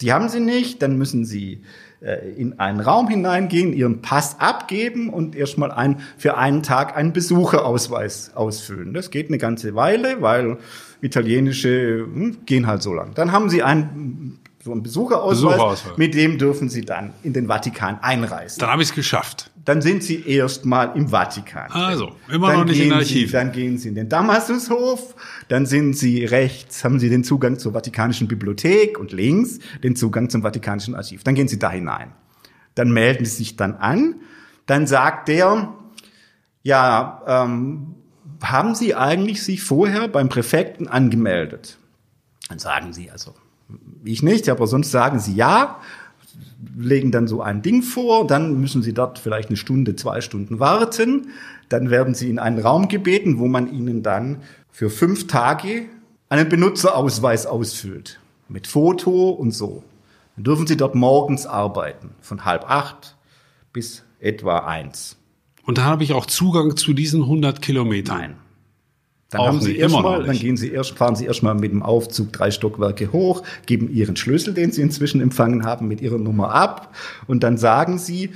Die haben sie nicht, dann müssen sie äh, in einen Raum hineingehen, ihren Pass abgeben und erstmal ein, für einen Tag einen Besucherausweis ausfüllen. Das geht eine ganze Weile, weil italienische hm, gehen halt so lang. Dann haben sie einen so einen Besucherausweis, Besucherausweis, mit dem dürfen Sie dann in den Vatikan einreisen. Dann habe ich es geschafft. Dann sind Sie erstmal im Vatikan. Also, immer dann noch nicht in Archiv. Sie, dann gehen Sie in den Damaskushof, dann sind Sie rechts, haben Sie den Zugang zur Vatikanischen Bibliothek und links den Zugang zum Vatikanischen Archiv. Dann gehen Sie da hinein. Dann melden Sie sich dann an. Dann sagt der, ja, ähm, haben Sie eigentlich sich vorher beim Präfekten angemeldet? Dann sagen Sie also, ich nicht, aber sonst sagen sie ja, legen dann so ein Ding vor, dann müssen sie dort vielleicht eine Stunde, zwei Stunden warten, dann werden sie in einen Raum gebeten, wo man ihnen dann für fünf Tage einen Benutzerausweis ausfüllt, mit Foto und so. Dann dürfen sie dort morgens arbeiten, von halb acht bis etwa eins. Und da habe ich auch Zugang zu diesen 100 Kilometern. Nein. Dann, haben Sie erstmal, dann gehen Sie erst, fahren Sie erstmal mit dem Aufzug drei Stockwerke hoch, geben Ihren Schlüssel, den Sie inzwischen empfangen haben, mit Ihrer Nummer ab und dann sagen Sie,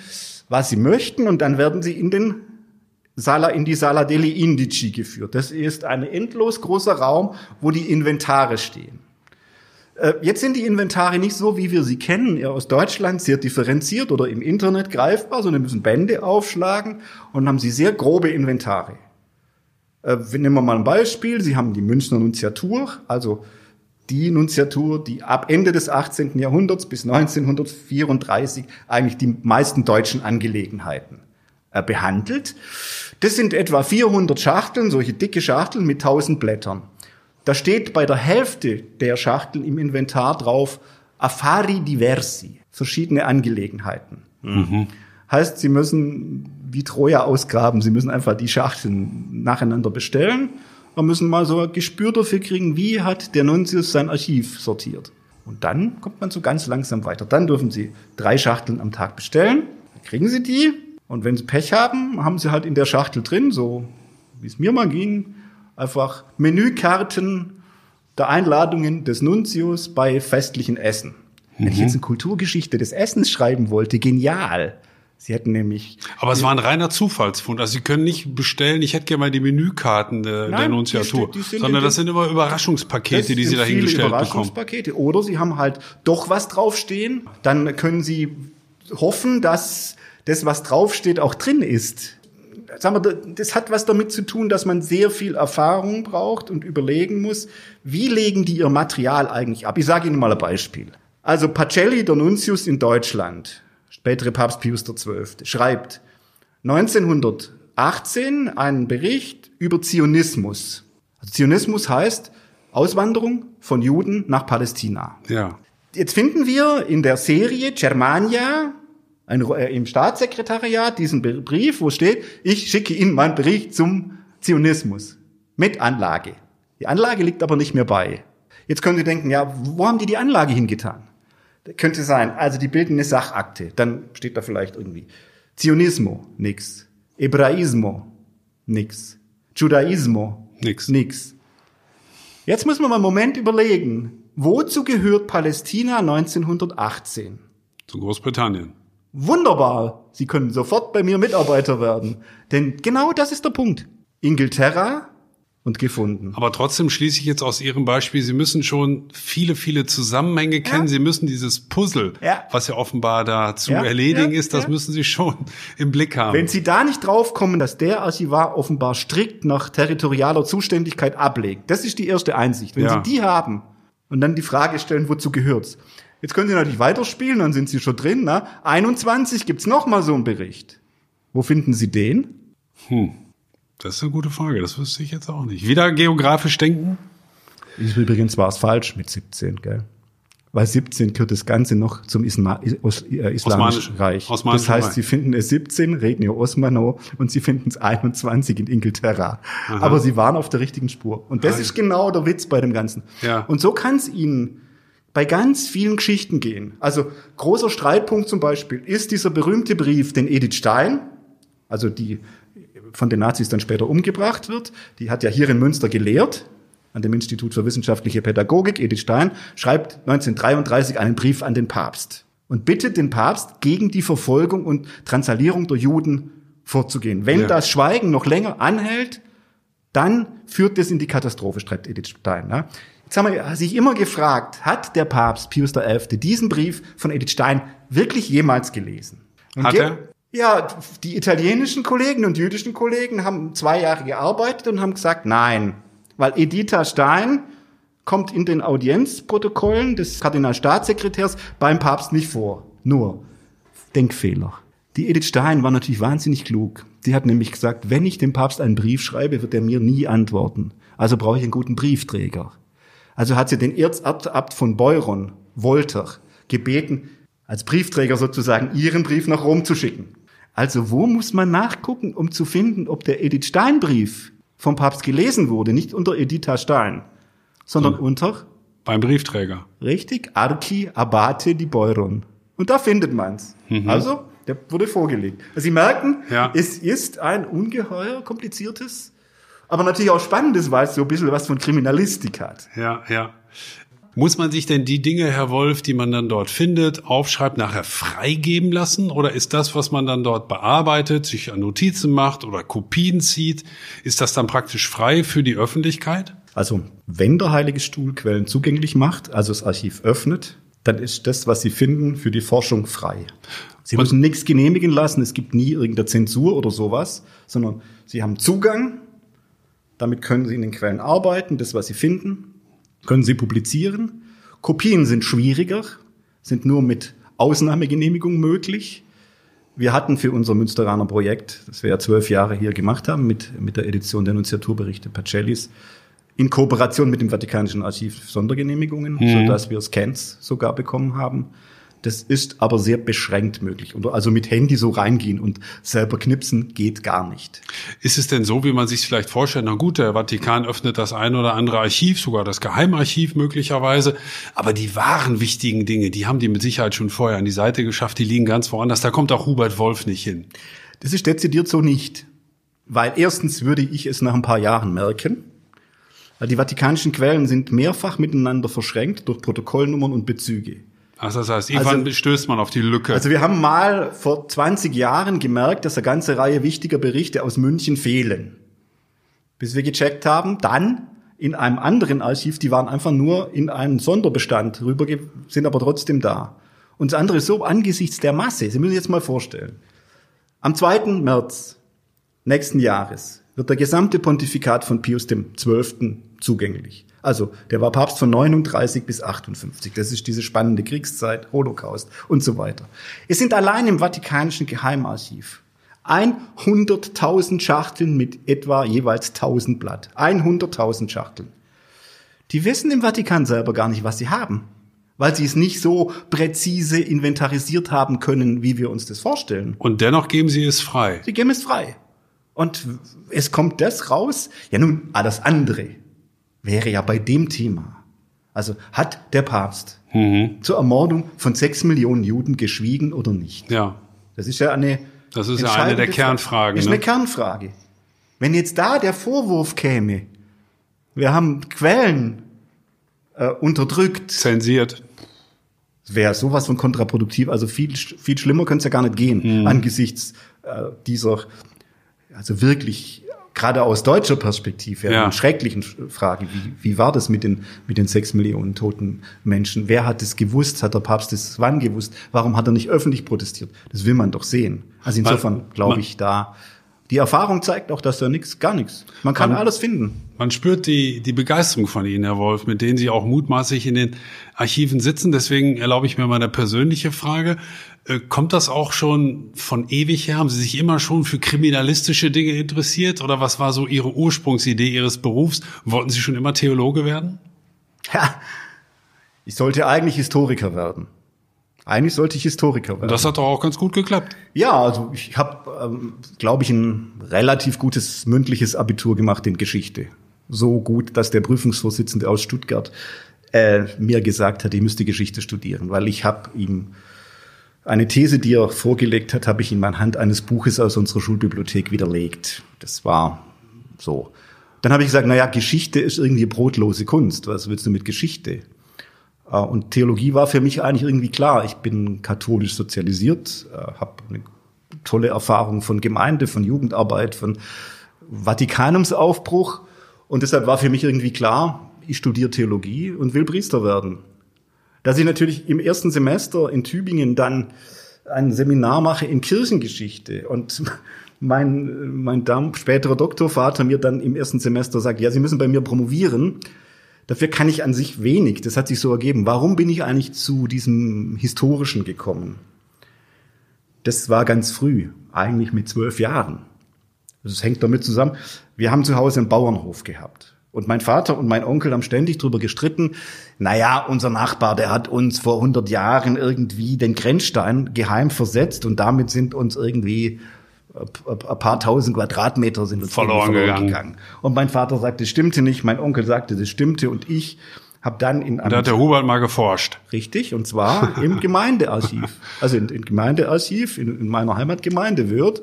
was Sie möchten und dann werden Sie in den Sala in die Sala degli Indici geführt. Das ist ein endlos großer Raum, wo die Inventare stehen. Äh, jetzt sind die Inventare nicht so, wie wir sie kennen, eher aus Deutschland, sehr differenziert oder im Internet greifbar, sondern müssen Bände aufschlagen und haben sie sehr grobe Inventare. Äh, nehmen wir mal ein Beispiel. Sie haben die Münchner Nunziatur, also die Nunziatur, die ab Ende des 18. Jahrhunderts bis 1934 eigentlich die meisten deutschen Angelegenheiten äh, behandelt. Das sind etwa 400 Schachteln, solche dicke Schachteln mit 1000 Blättern. Da steht bei der Hälfte der Schachteln im Inventar drauf Affari diversi, verschiedene Angelegenheiten. Mhm. Heißt, Sie müssen wie Troja ausgraben, Sie müssen einfach die Schachteln nacheinander bestellen und müssen mal so ein Gespür dafür kriegen, wie hat der Nuntius sein Archiv sortiert. Und dann kommt man so ganz langsam weiter. Dann dürfen Sie drei Schachteln am Tag bestellen, dann kriegen Sie die und wenn Sie Pech haben, haben Sie halt in der Schachtel drin, so wie es mir mal ging, einfach Menükarten der Einladungen des Nuntius bei festlichen Essen. Wenn ich mhm. jetzt eine Kulturgeschichte des Essens schreiben wollte, genial. Sie hätten nämlich. Aber es war ein reiner Zufallsfund. Also Sie können nicht bestellen, ich hätte gerne mal die Menükarten der, Nein, der Nunziatur, die, die sondern das sind immer Überraschungspakete, die Sie dahingestellt bekommen. Überraschungspakete. Oder Sie haben halt doch was draufstehen. Dann können Sie hoffen, dass das, was draufsteht, auch drin ist sagen wir, das hat was damit zu tun, dass man sehr viel Erfahrung braucht und überlegen muss, wie legen die ihr Material eigentlich ab? Ich sage Ihnen mal ein Beispiel. Also Pacelli, der Nuntius in Deutschland, spätere Papst Pius XII., schreibt 1918 einen Bericht über Zionismus. Also Zionismus heißt Auswanderung von Juden nach Palästina. Ja. Jetzt finden wir in der Serie Germania ein, äh, im Staatssekretariat diesen Brief, wo steht, ich schicke Ihnen meinen Bericht zum Zionismus mit Anlage. Die Anlage liegt aber nicht mehr bei. Jetzt können Sie denken, ja, wo haben die die Anlage hingetan? Könnte sein, also die bilden eine Sachakte. Dann steht da vielleicht irgendwie Zionismo, nix. Hebraismo, nix. Judaismo, nix. nix. Jetzt müssen wir mal einen Moment überlegen, wozu gehört Palästina 1918? Zu Großbritannien. Wunderbar, Sie können sofort bei mir Mitarbeiter werden. Denn genau das ist der Punkt. Inglaterra und gefunden. Aber trotzdem schließe ich jetzt aus Ihrem Beispiel, Sie müssen schon viele, viele Zusammenhänge kennen. Ja. Sie müssen dieses Puzzle, ja. was ja offenbar da zu ja. erledigen ist, das müssen Sie schon im Blick haben. Wenn Sie da nicht draufkommen, dass der Archivar offenbar strikt nach territorialer Zuständigkeit ablegt, das ist die erste Einsicht. Wenn Sie die haben und dann die Frage stellen, wozu gehört's? Jetzt können Sie natürlich weiterspielen, dann sind Sie schon drin. Ne? 21 gibt's noch mal so einen Bericht. Wo finden Sie den? Hm, das ist eine gute Frage. Das wüsste ich jetzt auch nicht. Wieder geografisch denken? Übrigens war es falsch mit 17, gell? Weil 17 gehört das Ganze noch zum Isma Is äh, Islamischen Reich. das heißt, Reich. Sie finden es 17, reden ihr Osmano, und Sie finden es 21 in Inglaterra. Aha. Aber Sie waren auf der richtigen Spur. Und das ah, ist genau der Witz bei dem Ganzen. Ja. Und so kann es Ihnen bei ganz vielen Geschichten gehen. Also großer Streitpunkt zum Beispiel ist dieser berühmte Brief, den Edith Stein, also die von den Nazis dann später umgebracht wird, die hat ja hier in Münster gelehrt, an dem Institut für wissenschaftliche Pädagogik, Edith Stein, schreibt 1933 einen Brief an den Papst und bittet den Papst, gegen die Verfolgung und Transalierung der Juden vorzugehen. Wenn ja. das Schweigen noch länger anhält, dann führt das in die Katastrophe, schreibt Edith Stein. Ne? Jetzt haben wir sich immer gefragt, hat der Papst Pius XI. diesen Brief von Edith Stein wirklich jemals gelesen? Und hat er? Ja, die italienischen Kollegen und jüdischen Kollegen haben zwei Jahre gearbeitet und haben gesagt, nein, weil Editha Stein kommt in den Audienzprotokollen des Kardinalstaatssekretärs beim Papst nicht vor. Nur Denkfehler. Die Edith Stein war natürlich wahnsinnig klug. Die hat nämlich gesagt, wenn ich dem Papst einen Brief schreibe, wird er mir nie antworten. Also brauche ich einen guten Briefträger. Also hat sie den Erzabt von Beuron, Wolter, gebeten, als Briefträger sozusagen ihren Brief nach Rom zu schicken. Also wo muss man nachgucken, um zu finden, ob der Edith Stein Brief vom Papst gelesen wurde? Nicht unter Editha Stein, sondern so, unter? Beim Briefträger. Richtig, Archi Abate di Beuron. Und da findet man's. Mhm. Also, der wurde vorgelegt. Also Sie merken, ja. es ist ein ungeheuer kompliziertes aber natürlich auch spannendes, weil es so ein bisschen was von Kriminalistik hat. Ja, ja. Muss man sich denn die Dinge, Herr Wolf, die man dann dort findet, aufschreibt, nachher freigeben lassen? Oder ist das, was man dann dort bearbeitet, sich an Notizen macht oder Kopien zieht, ist das dann praktisch frei für die Öffentlichkeit? Also, wenn der Heilige Stuhl Quellen zugänglich macht, also das Archiv öffnet, dann ist das, was Sie finden, für die Forschung frei. Sie müssen nichts genehmigen lassen, es gibt nie irgendeine Zensur oder sowas, sondern Sie haben Zugang, damit können Sie in den Quellen arbeiten, das, was Sie finden, können Sie publizieren. Kopien sind schwieriger, sind nur mit Ausnahmegenehmigung möglich. Wir hatten für unser Münsteraner Projekt, das wir ja zwölf Jahre hier gemacht haben, mit, mit der Edition der Nunziaturberichte Pacellis, in Kooperation mit dem Vatikanischen Archiv Sondergenehmigungen, mhm. sodass wir Scans sogar bekommen haben. Das ist aber sehr beschränkt möglich. Also mit Handy so reingehen und selber knipsen geht gar nicht. Ist es denn so, wie man sich vielleicht vorstellt? Na gut, der Vatikan öffnet das ein oder andere Archiv, sogar das Geheimarchiv möglicherweise. Aber die wahren wichtigen Dinge, die haben die mit Sicherheit schon vorher an die Seite geschafft. Die liegen ganz woanders. Da kommt auch Hubert Wolf nicht hin. Das ist dezidiert so nicht. Weil erstens würde ich es nach ein paar Jahren merken. Die vatikanischen Quellen sind mehrfach miteinander verschränkt durch Protokollnummern und Bezüge. Ach, das heißt, irgendwann also, stößt man auf die Lücke. Also wir haben mal vor 20 Jahren gemerkt, dass eine ganze Reihe wichtiger Berichte aus München fehlen. Bis wir gecheckt haben, dann in einem anderen Archiv, die waren einfach nur in einen Sonderbestand rüber, sind aber trotzdem da. Und das andere ist so angesichts der Masse. Sie müssen sich jetzt mal vorstellen. Am 2. März nächsten Jahres wird der gesamte Pontifikat von Pius XII. Zugänglich. Also, der war Papst von 39 bis 58. Das ist diese spannende Kriegszeit, Holocaust und so weiter. Es sind allein im Vatikanischen Geheimarchiv 100.000 Schachteln mit etwa jeweils 1000 Blatt. 100.000 Schachteln. Die wissen im Vatikan selber gar nicht, was sie haben, weil sie es nicht so präzise inventarisiert haben können, wie wir uns das vorstellen. Und dennoch geben sie es frei. Sie geben es frei. Und es kommt das raus. Ja nun, alles andere wäre ja bei dem Thema. Also hat der Papst mhm. zur Ermordung von sechs Millionen Juden geschwiegen oder nicht? Ja. Das ist ja eine. Das ist ja eine der Kernfragen. Ist ne? eine Kernfrage. Wenn jetzt da der Vorwurf käme, wir haben Quellen äh, unterdrückt, zensiert, wäre sowas von kontraproduktiv. Also viel viel schlimmer könnte es ja gar nicht gehen mhm. angesichts äh, dieser also wirklich gerade aus deutscher Perspektive ja. schrecklichen Frage. Wie, wie war das mit den, mit den sechs Millionen toten Menschen? Wer hat es gewusst? Hat der Papst es wann gewusst? Warum hat er nicht öffentlich protestiert? Das will man doch sehen. Also insofern glaube ich da, die Erfahrung zeigt auch, dass da nichts, gar nichts. Man kann man, alles finden. Man spürt die, die Begeisterung von Ihnen, Herr Wolf, mit denen Sie auch mutmaßlich in den Archiven sitzen. Deswegen erlaube ich mir mal eine persönliche Frage. Äh, kommt das auch schon von ewig her? Haben Sie sich immer schon für kriminalistische Dinge interessiert? Oder was war so Ihre Ursprungsidee Ihres Berufs? Wollten Sie schon immer Theologe werden? Ja, ich sollte eigentlich Historiker werden. Eigentlich sollte ich Historiker werden. Und das hat doch auch ganz gut geklappt. Ja, also ich habe, ähm, glaube ich, ein relativ gutes mündliches Abitur gemacht in Geschichte. So gut, dass der Prüfungsvorsitzende aus Stuttgart äh, mir gesagt hat, ich müsste Geschichte studieren, weil ich habe ihm eine These, die er vorgelegt hat, habe ich ihm anhand eines Buches aus unserer Schulbibliothek widerlegt. Das war so. Dann habe ich gesagt, na ja, Geschichte ist irgendwie brotlose Kunst. Was willst du mit Geschichte? Äh, und Theologie war für mich eigentlich irgendwie klar. Ich bin katholisch sozialisiert, äh, habe eine tolle Erfahrung von Gemeinde, von Jugendarbeit, von Vatikanumsaufbruch. Und deshalb war für mich irgendwie klar, ich studiere Theologie und will Priester werden. Dass ich natürlich im ersten Semester in Tübingen dann ein Seminar mache in Kirchengeschichte und mein, mein Dam, späterer Doktorvater mir dann im ersten Semester sagt, ja, Sie müssen bei mir promovieren. Dafür kann ich an sich wenig. Das hat sich so ergeben. Warum bin ich eigentlich zu diesem Historischen gekommen? Das war ganz früh, eigentlich mit zwölf Jahren. Das hängt damit zusammen. Wir haben zu Hause einen Bauernhof gehabt. Und mein Vater und mein Onkel haben ständig drüber gestritten. Naja, unser Nachbar, der hat uns vor 100 Jahren irgendwie den Grenzstein geheim versetzt und damit sind uns irgendwie ein paar tausend Quadratmeter sind uns verloren, verloren gegangen. gegangen. Und mein Vater sagte, es stimmte nicht. Mein Onkel sagte, das stimmte. Und ich habe dann in einem... Da hat der Hubert mal geforscht. Richtig, und zwar im Gemeindearchiv. Also in, in Gemeindearchiv in, in meiner Heimatgemeinde wird,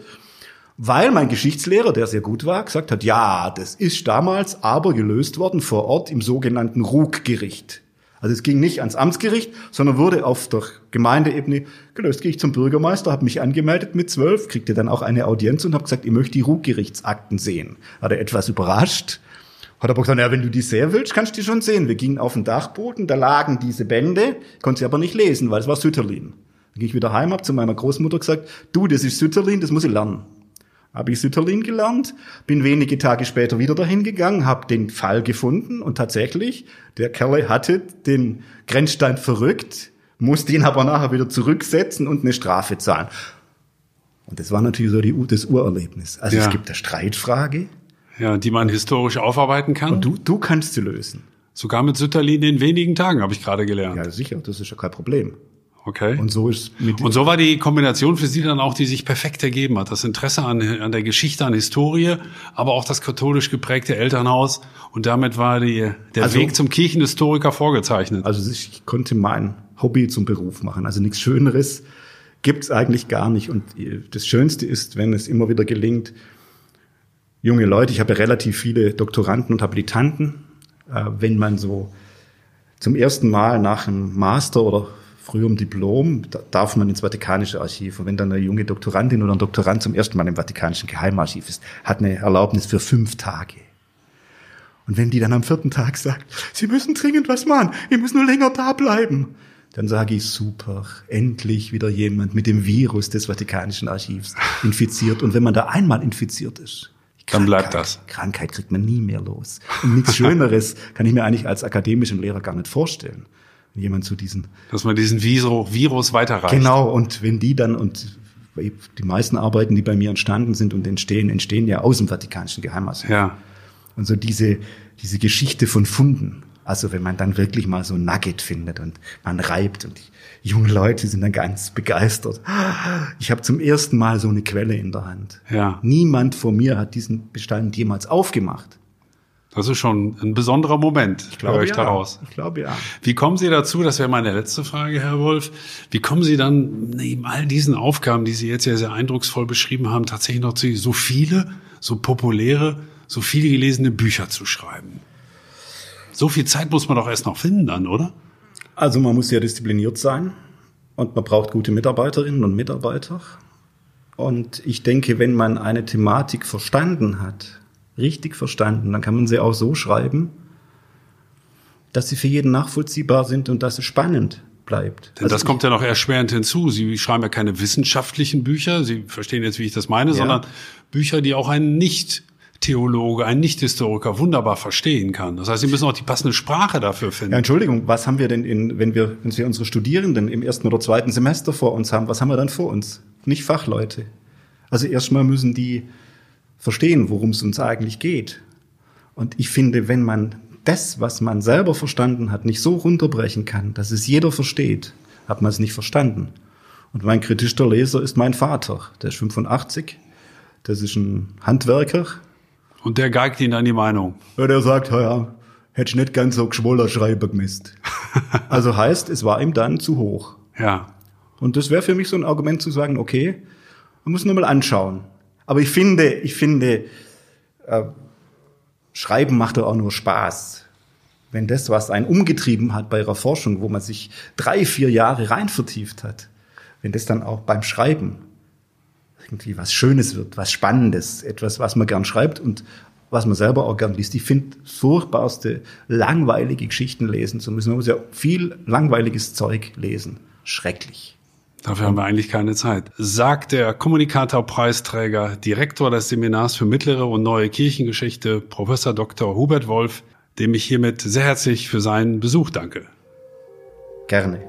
weil mein Geschichtslehrer, der sehr gut war, gesagt hat, ja, das ist damals aber gelöst worden vor Ort im sogenannten Ruggericht. Also es ging nicht ans Amtsgericht, sondern wurde auf der Gemeindeebene gelöst. Gehe ich zum Bürgermeister, habe mich angemeldet mit zwölf, kriegte dann auch eine Audienz und habe gesagt, ich möchte die Ruhgerichtsakten sehen. Hat er etwas überrascht, hat aber gesagt, ja, wenn du die sehen willst, kannst du die schon sehen. Wir gingen auf den Dachboden, da lagen diese Bände, konnte sie aber nicht lesen, weil es war Sütterlin. Dann ging ich wieder heim, hab zu meiner Großmutter gesagt, du, das ist Sütterlin, das muss ich lernen. Habe ich Sütterlin gelernt, bin wenige Tage später wieder dahin gegangen, habe den Fall gefunden und tatsächlich, der Kerle hatte den Grenzstein verrückt, musste ihn aber nachher wieder zurücksetzen und eine Strafe zahlen. Und das war natürlich so die, das Urerlebnis. Also Ja. es gibt eine Streitfrage Ja, die man historisch aufarbeiten kann. und du, du kannst sie lösen. Sogar mit Sütterlin in wenigen Tagen, habe ich gerade gelernt. Ja, sicher, das ist ja kein Problem. Okay. Und so ist mit Und so war die Kombination für Sie dann auch, die sich perfekt ergeben hat. Das Interesse an, an der Geschichte, an Historie, aber auch das katholisch geprägte Elternhaus. Und damit war die, der Also- Weg zum Kirchenhistoriker vorgezeichnet. Also ich konnte mein Hobby zum Beruf machen. Also nichts Schöneres gibt's eigentlich gar nicht. Und das Schönste ist, wenn es immer wieder gelingt, junge Leute, ich habe ja relativ viele Doktoranden und Habilitanten, äh, wenn man so zum ersten Mal nach einem Master oder früherem Diplom, da darf man ins Vatikanische Archiv. Und wenn dann eine junge Doktorandin oder ein Doktorand zum ersten Mal im Vatikanischen Geheimarchiv ist, hat eine Erlaubnis für fünf Tage. Und wenn die dann am vierten Tag sagt, Sie müssen dringend was machen, ich muss nur länger da bleiben, dann sage ich, super, endlich wieder jemand mit dem Virus des Vatikanischen Archivs infiziert. Und wenn man da einmal infiziert ist, Dann bleibt Krankheit- das. Krankheit kriegt man nie mehr los. Und nichts Schöneres kann ich mir eigentlich als akademischen Lehrer gar nicht vorstellen. Jemand zu diesen dass man diesen Viso- Virus weiterreicht. Genau, und wenn die dann, und die meisten Arbeiten, die bei mir entstanden sind und entstehen, entstehen ja aus dem Vatikanischen Geheimarchiv. Ja. Und so diese, diese Geschichte von Funden. Also wenn man dann wirklich mal so ein Nugget findet und man reibt und die jungen Leute sind dann ganz begeistert. Ich habe zum ersten Mal so eine Quelle in der Hand. Ja. Niemand vor mir hat diesen Bestand jemals aufgemacht. Das ist schon ein besonderer Moment, ich höre ich ja. daraus. Ich glaube ja. Wie kommen Sie dazu, das wäre meine letzte Frage, Herr Wolf, wie kommen Sie dann neben all diesen Aufgaben, die Sie jetzt ja sehr eindrucksvoll beschrieben haben, tatsächlich noch zu so viele, so populäre, so viele gelesene Bücher zu schreiben? So viel Zeit muss man doch erst noch finden dann, oder? Also man muss sehr diszipliniert sein und man braucht gute Mitarbeiterinnen und Mitarbeiter. Und ich denke, wenn man eine Thematik verstanden hat, richtig verstanden, dann kann man sie auch so schreiben, dass sie für jeden nachvollziehbar sind und dass es spannend bleibt. Denn Also das kommt ja noch erschwerend hinzu. Sie schreiben ja keine wissenschaftlichen Bücher, Sie verstehen jetzt, wie ich das meine, Ja. sondern Bücher, die auch ein Nicht-Theologe, ein Nicht-Historiker wunderbar verstehen kann. Das heißt, Sie müssen auch die passende Sprache dafür finden. Ja, Entschuldigung, was haben wir denn in, wenn wir, wenn wir unsere Studierenden im ersten oder zweiten Semester vor uns haben, was haben wir dann vor uns? Nicht Fachleute. Also erstmal müssen die verstehen, worum es uns eigentlich geht. Und ich finde, wenn man das, was man selber verstanden hat, nicht so runterbrechen kann, dass es jeder versteht, hat man es nicht verstanden. Und mein kritischster Leser ist mein Vater. Der ist 85. Das ist ein Handwerker. Und der geigt Ihnen dann die Meinung. Ja, der sagt, ja, ja, hätte ich nicht ganz so geschwoller Schreiber gemisst. also heißt, es war ihm dann zu hoch. Ja. Und das wäre für mich so ein Argument zu sagen, okay, man muss nur mal anschauen. Aber ich finde, ich finde, äh, Schreiben macht doch auch nur Spaß. Wenn das, was einen umgetrieben hat bei ihrer Forschung, wo man sich drei, vier Jahre rein vertieft hat, wenn das dann auch beim Schreiben irgendwie was Schönes wird, was Spannendes, etwas, was man gern schreibt und was man selber auch gern liest. Ich finde furchtbarste, langweilige Geschichten lesen zu müssen. Man muss ja viel langweiliges Zeug lesen. Schrecklich. Dafür haben wir eigentlich keine Zeit. Sagt der Kommunikator-Preisträger, Direktor des Seminars für mittlere und neue Kirchengeschichte, Professor Dr. Hubert Wolf, dem ich hiermit sehr herzlich für seinen Besuch danke. Gerne.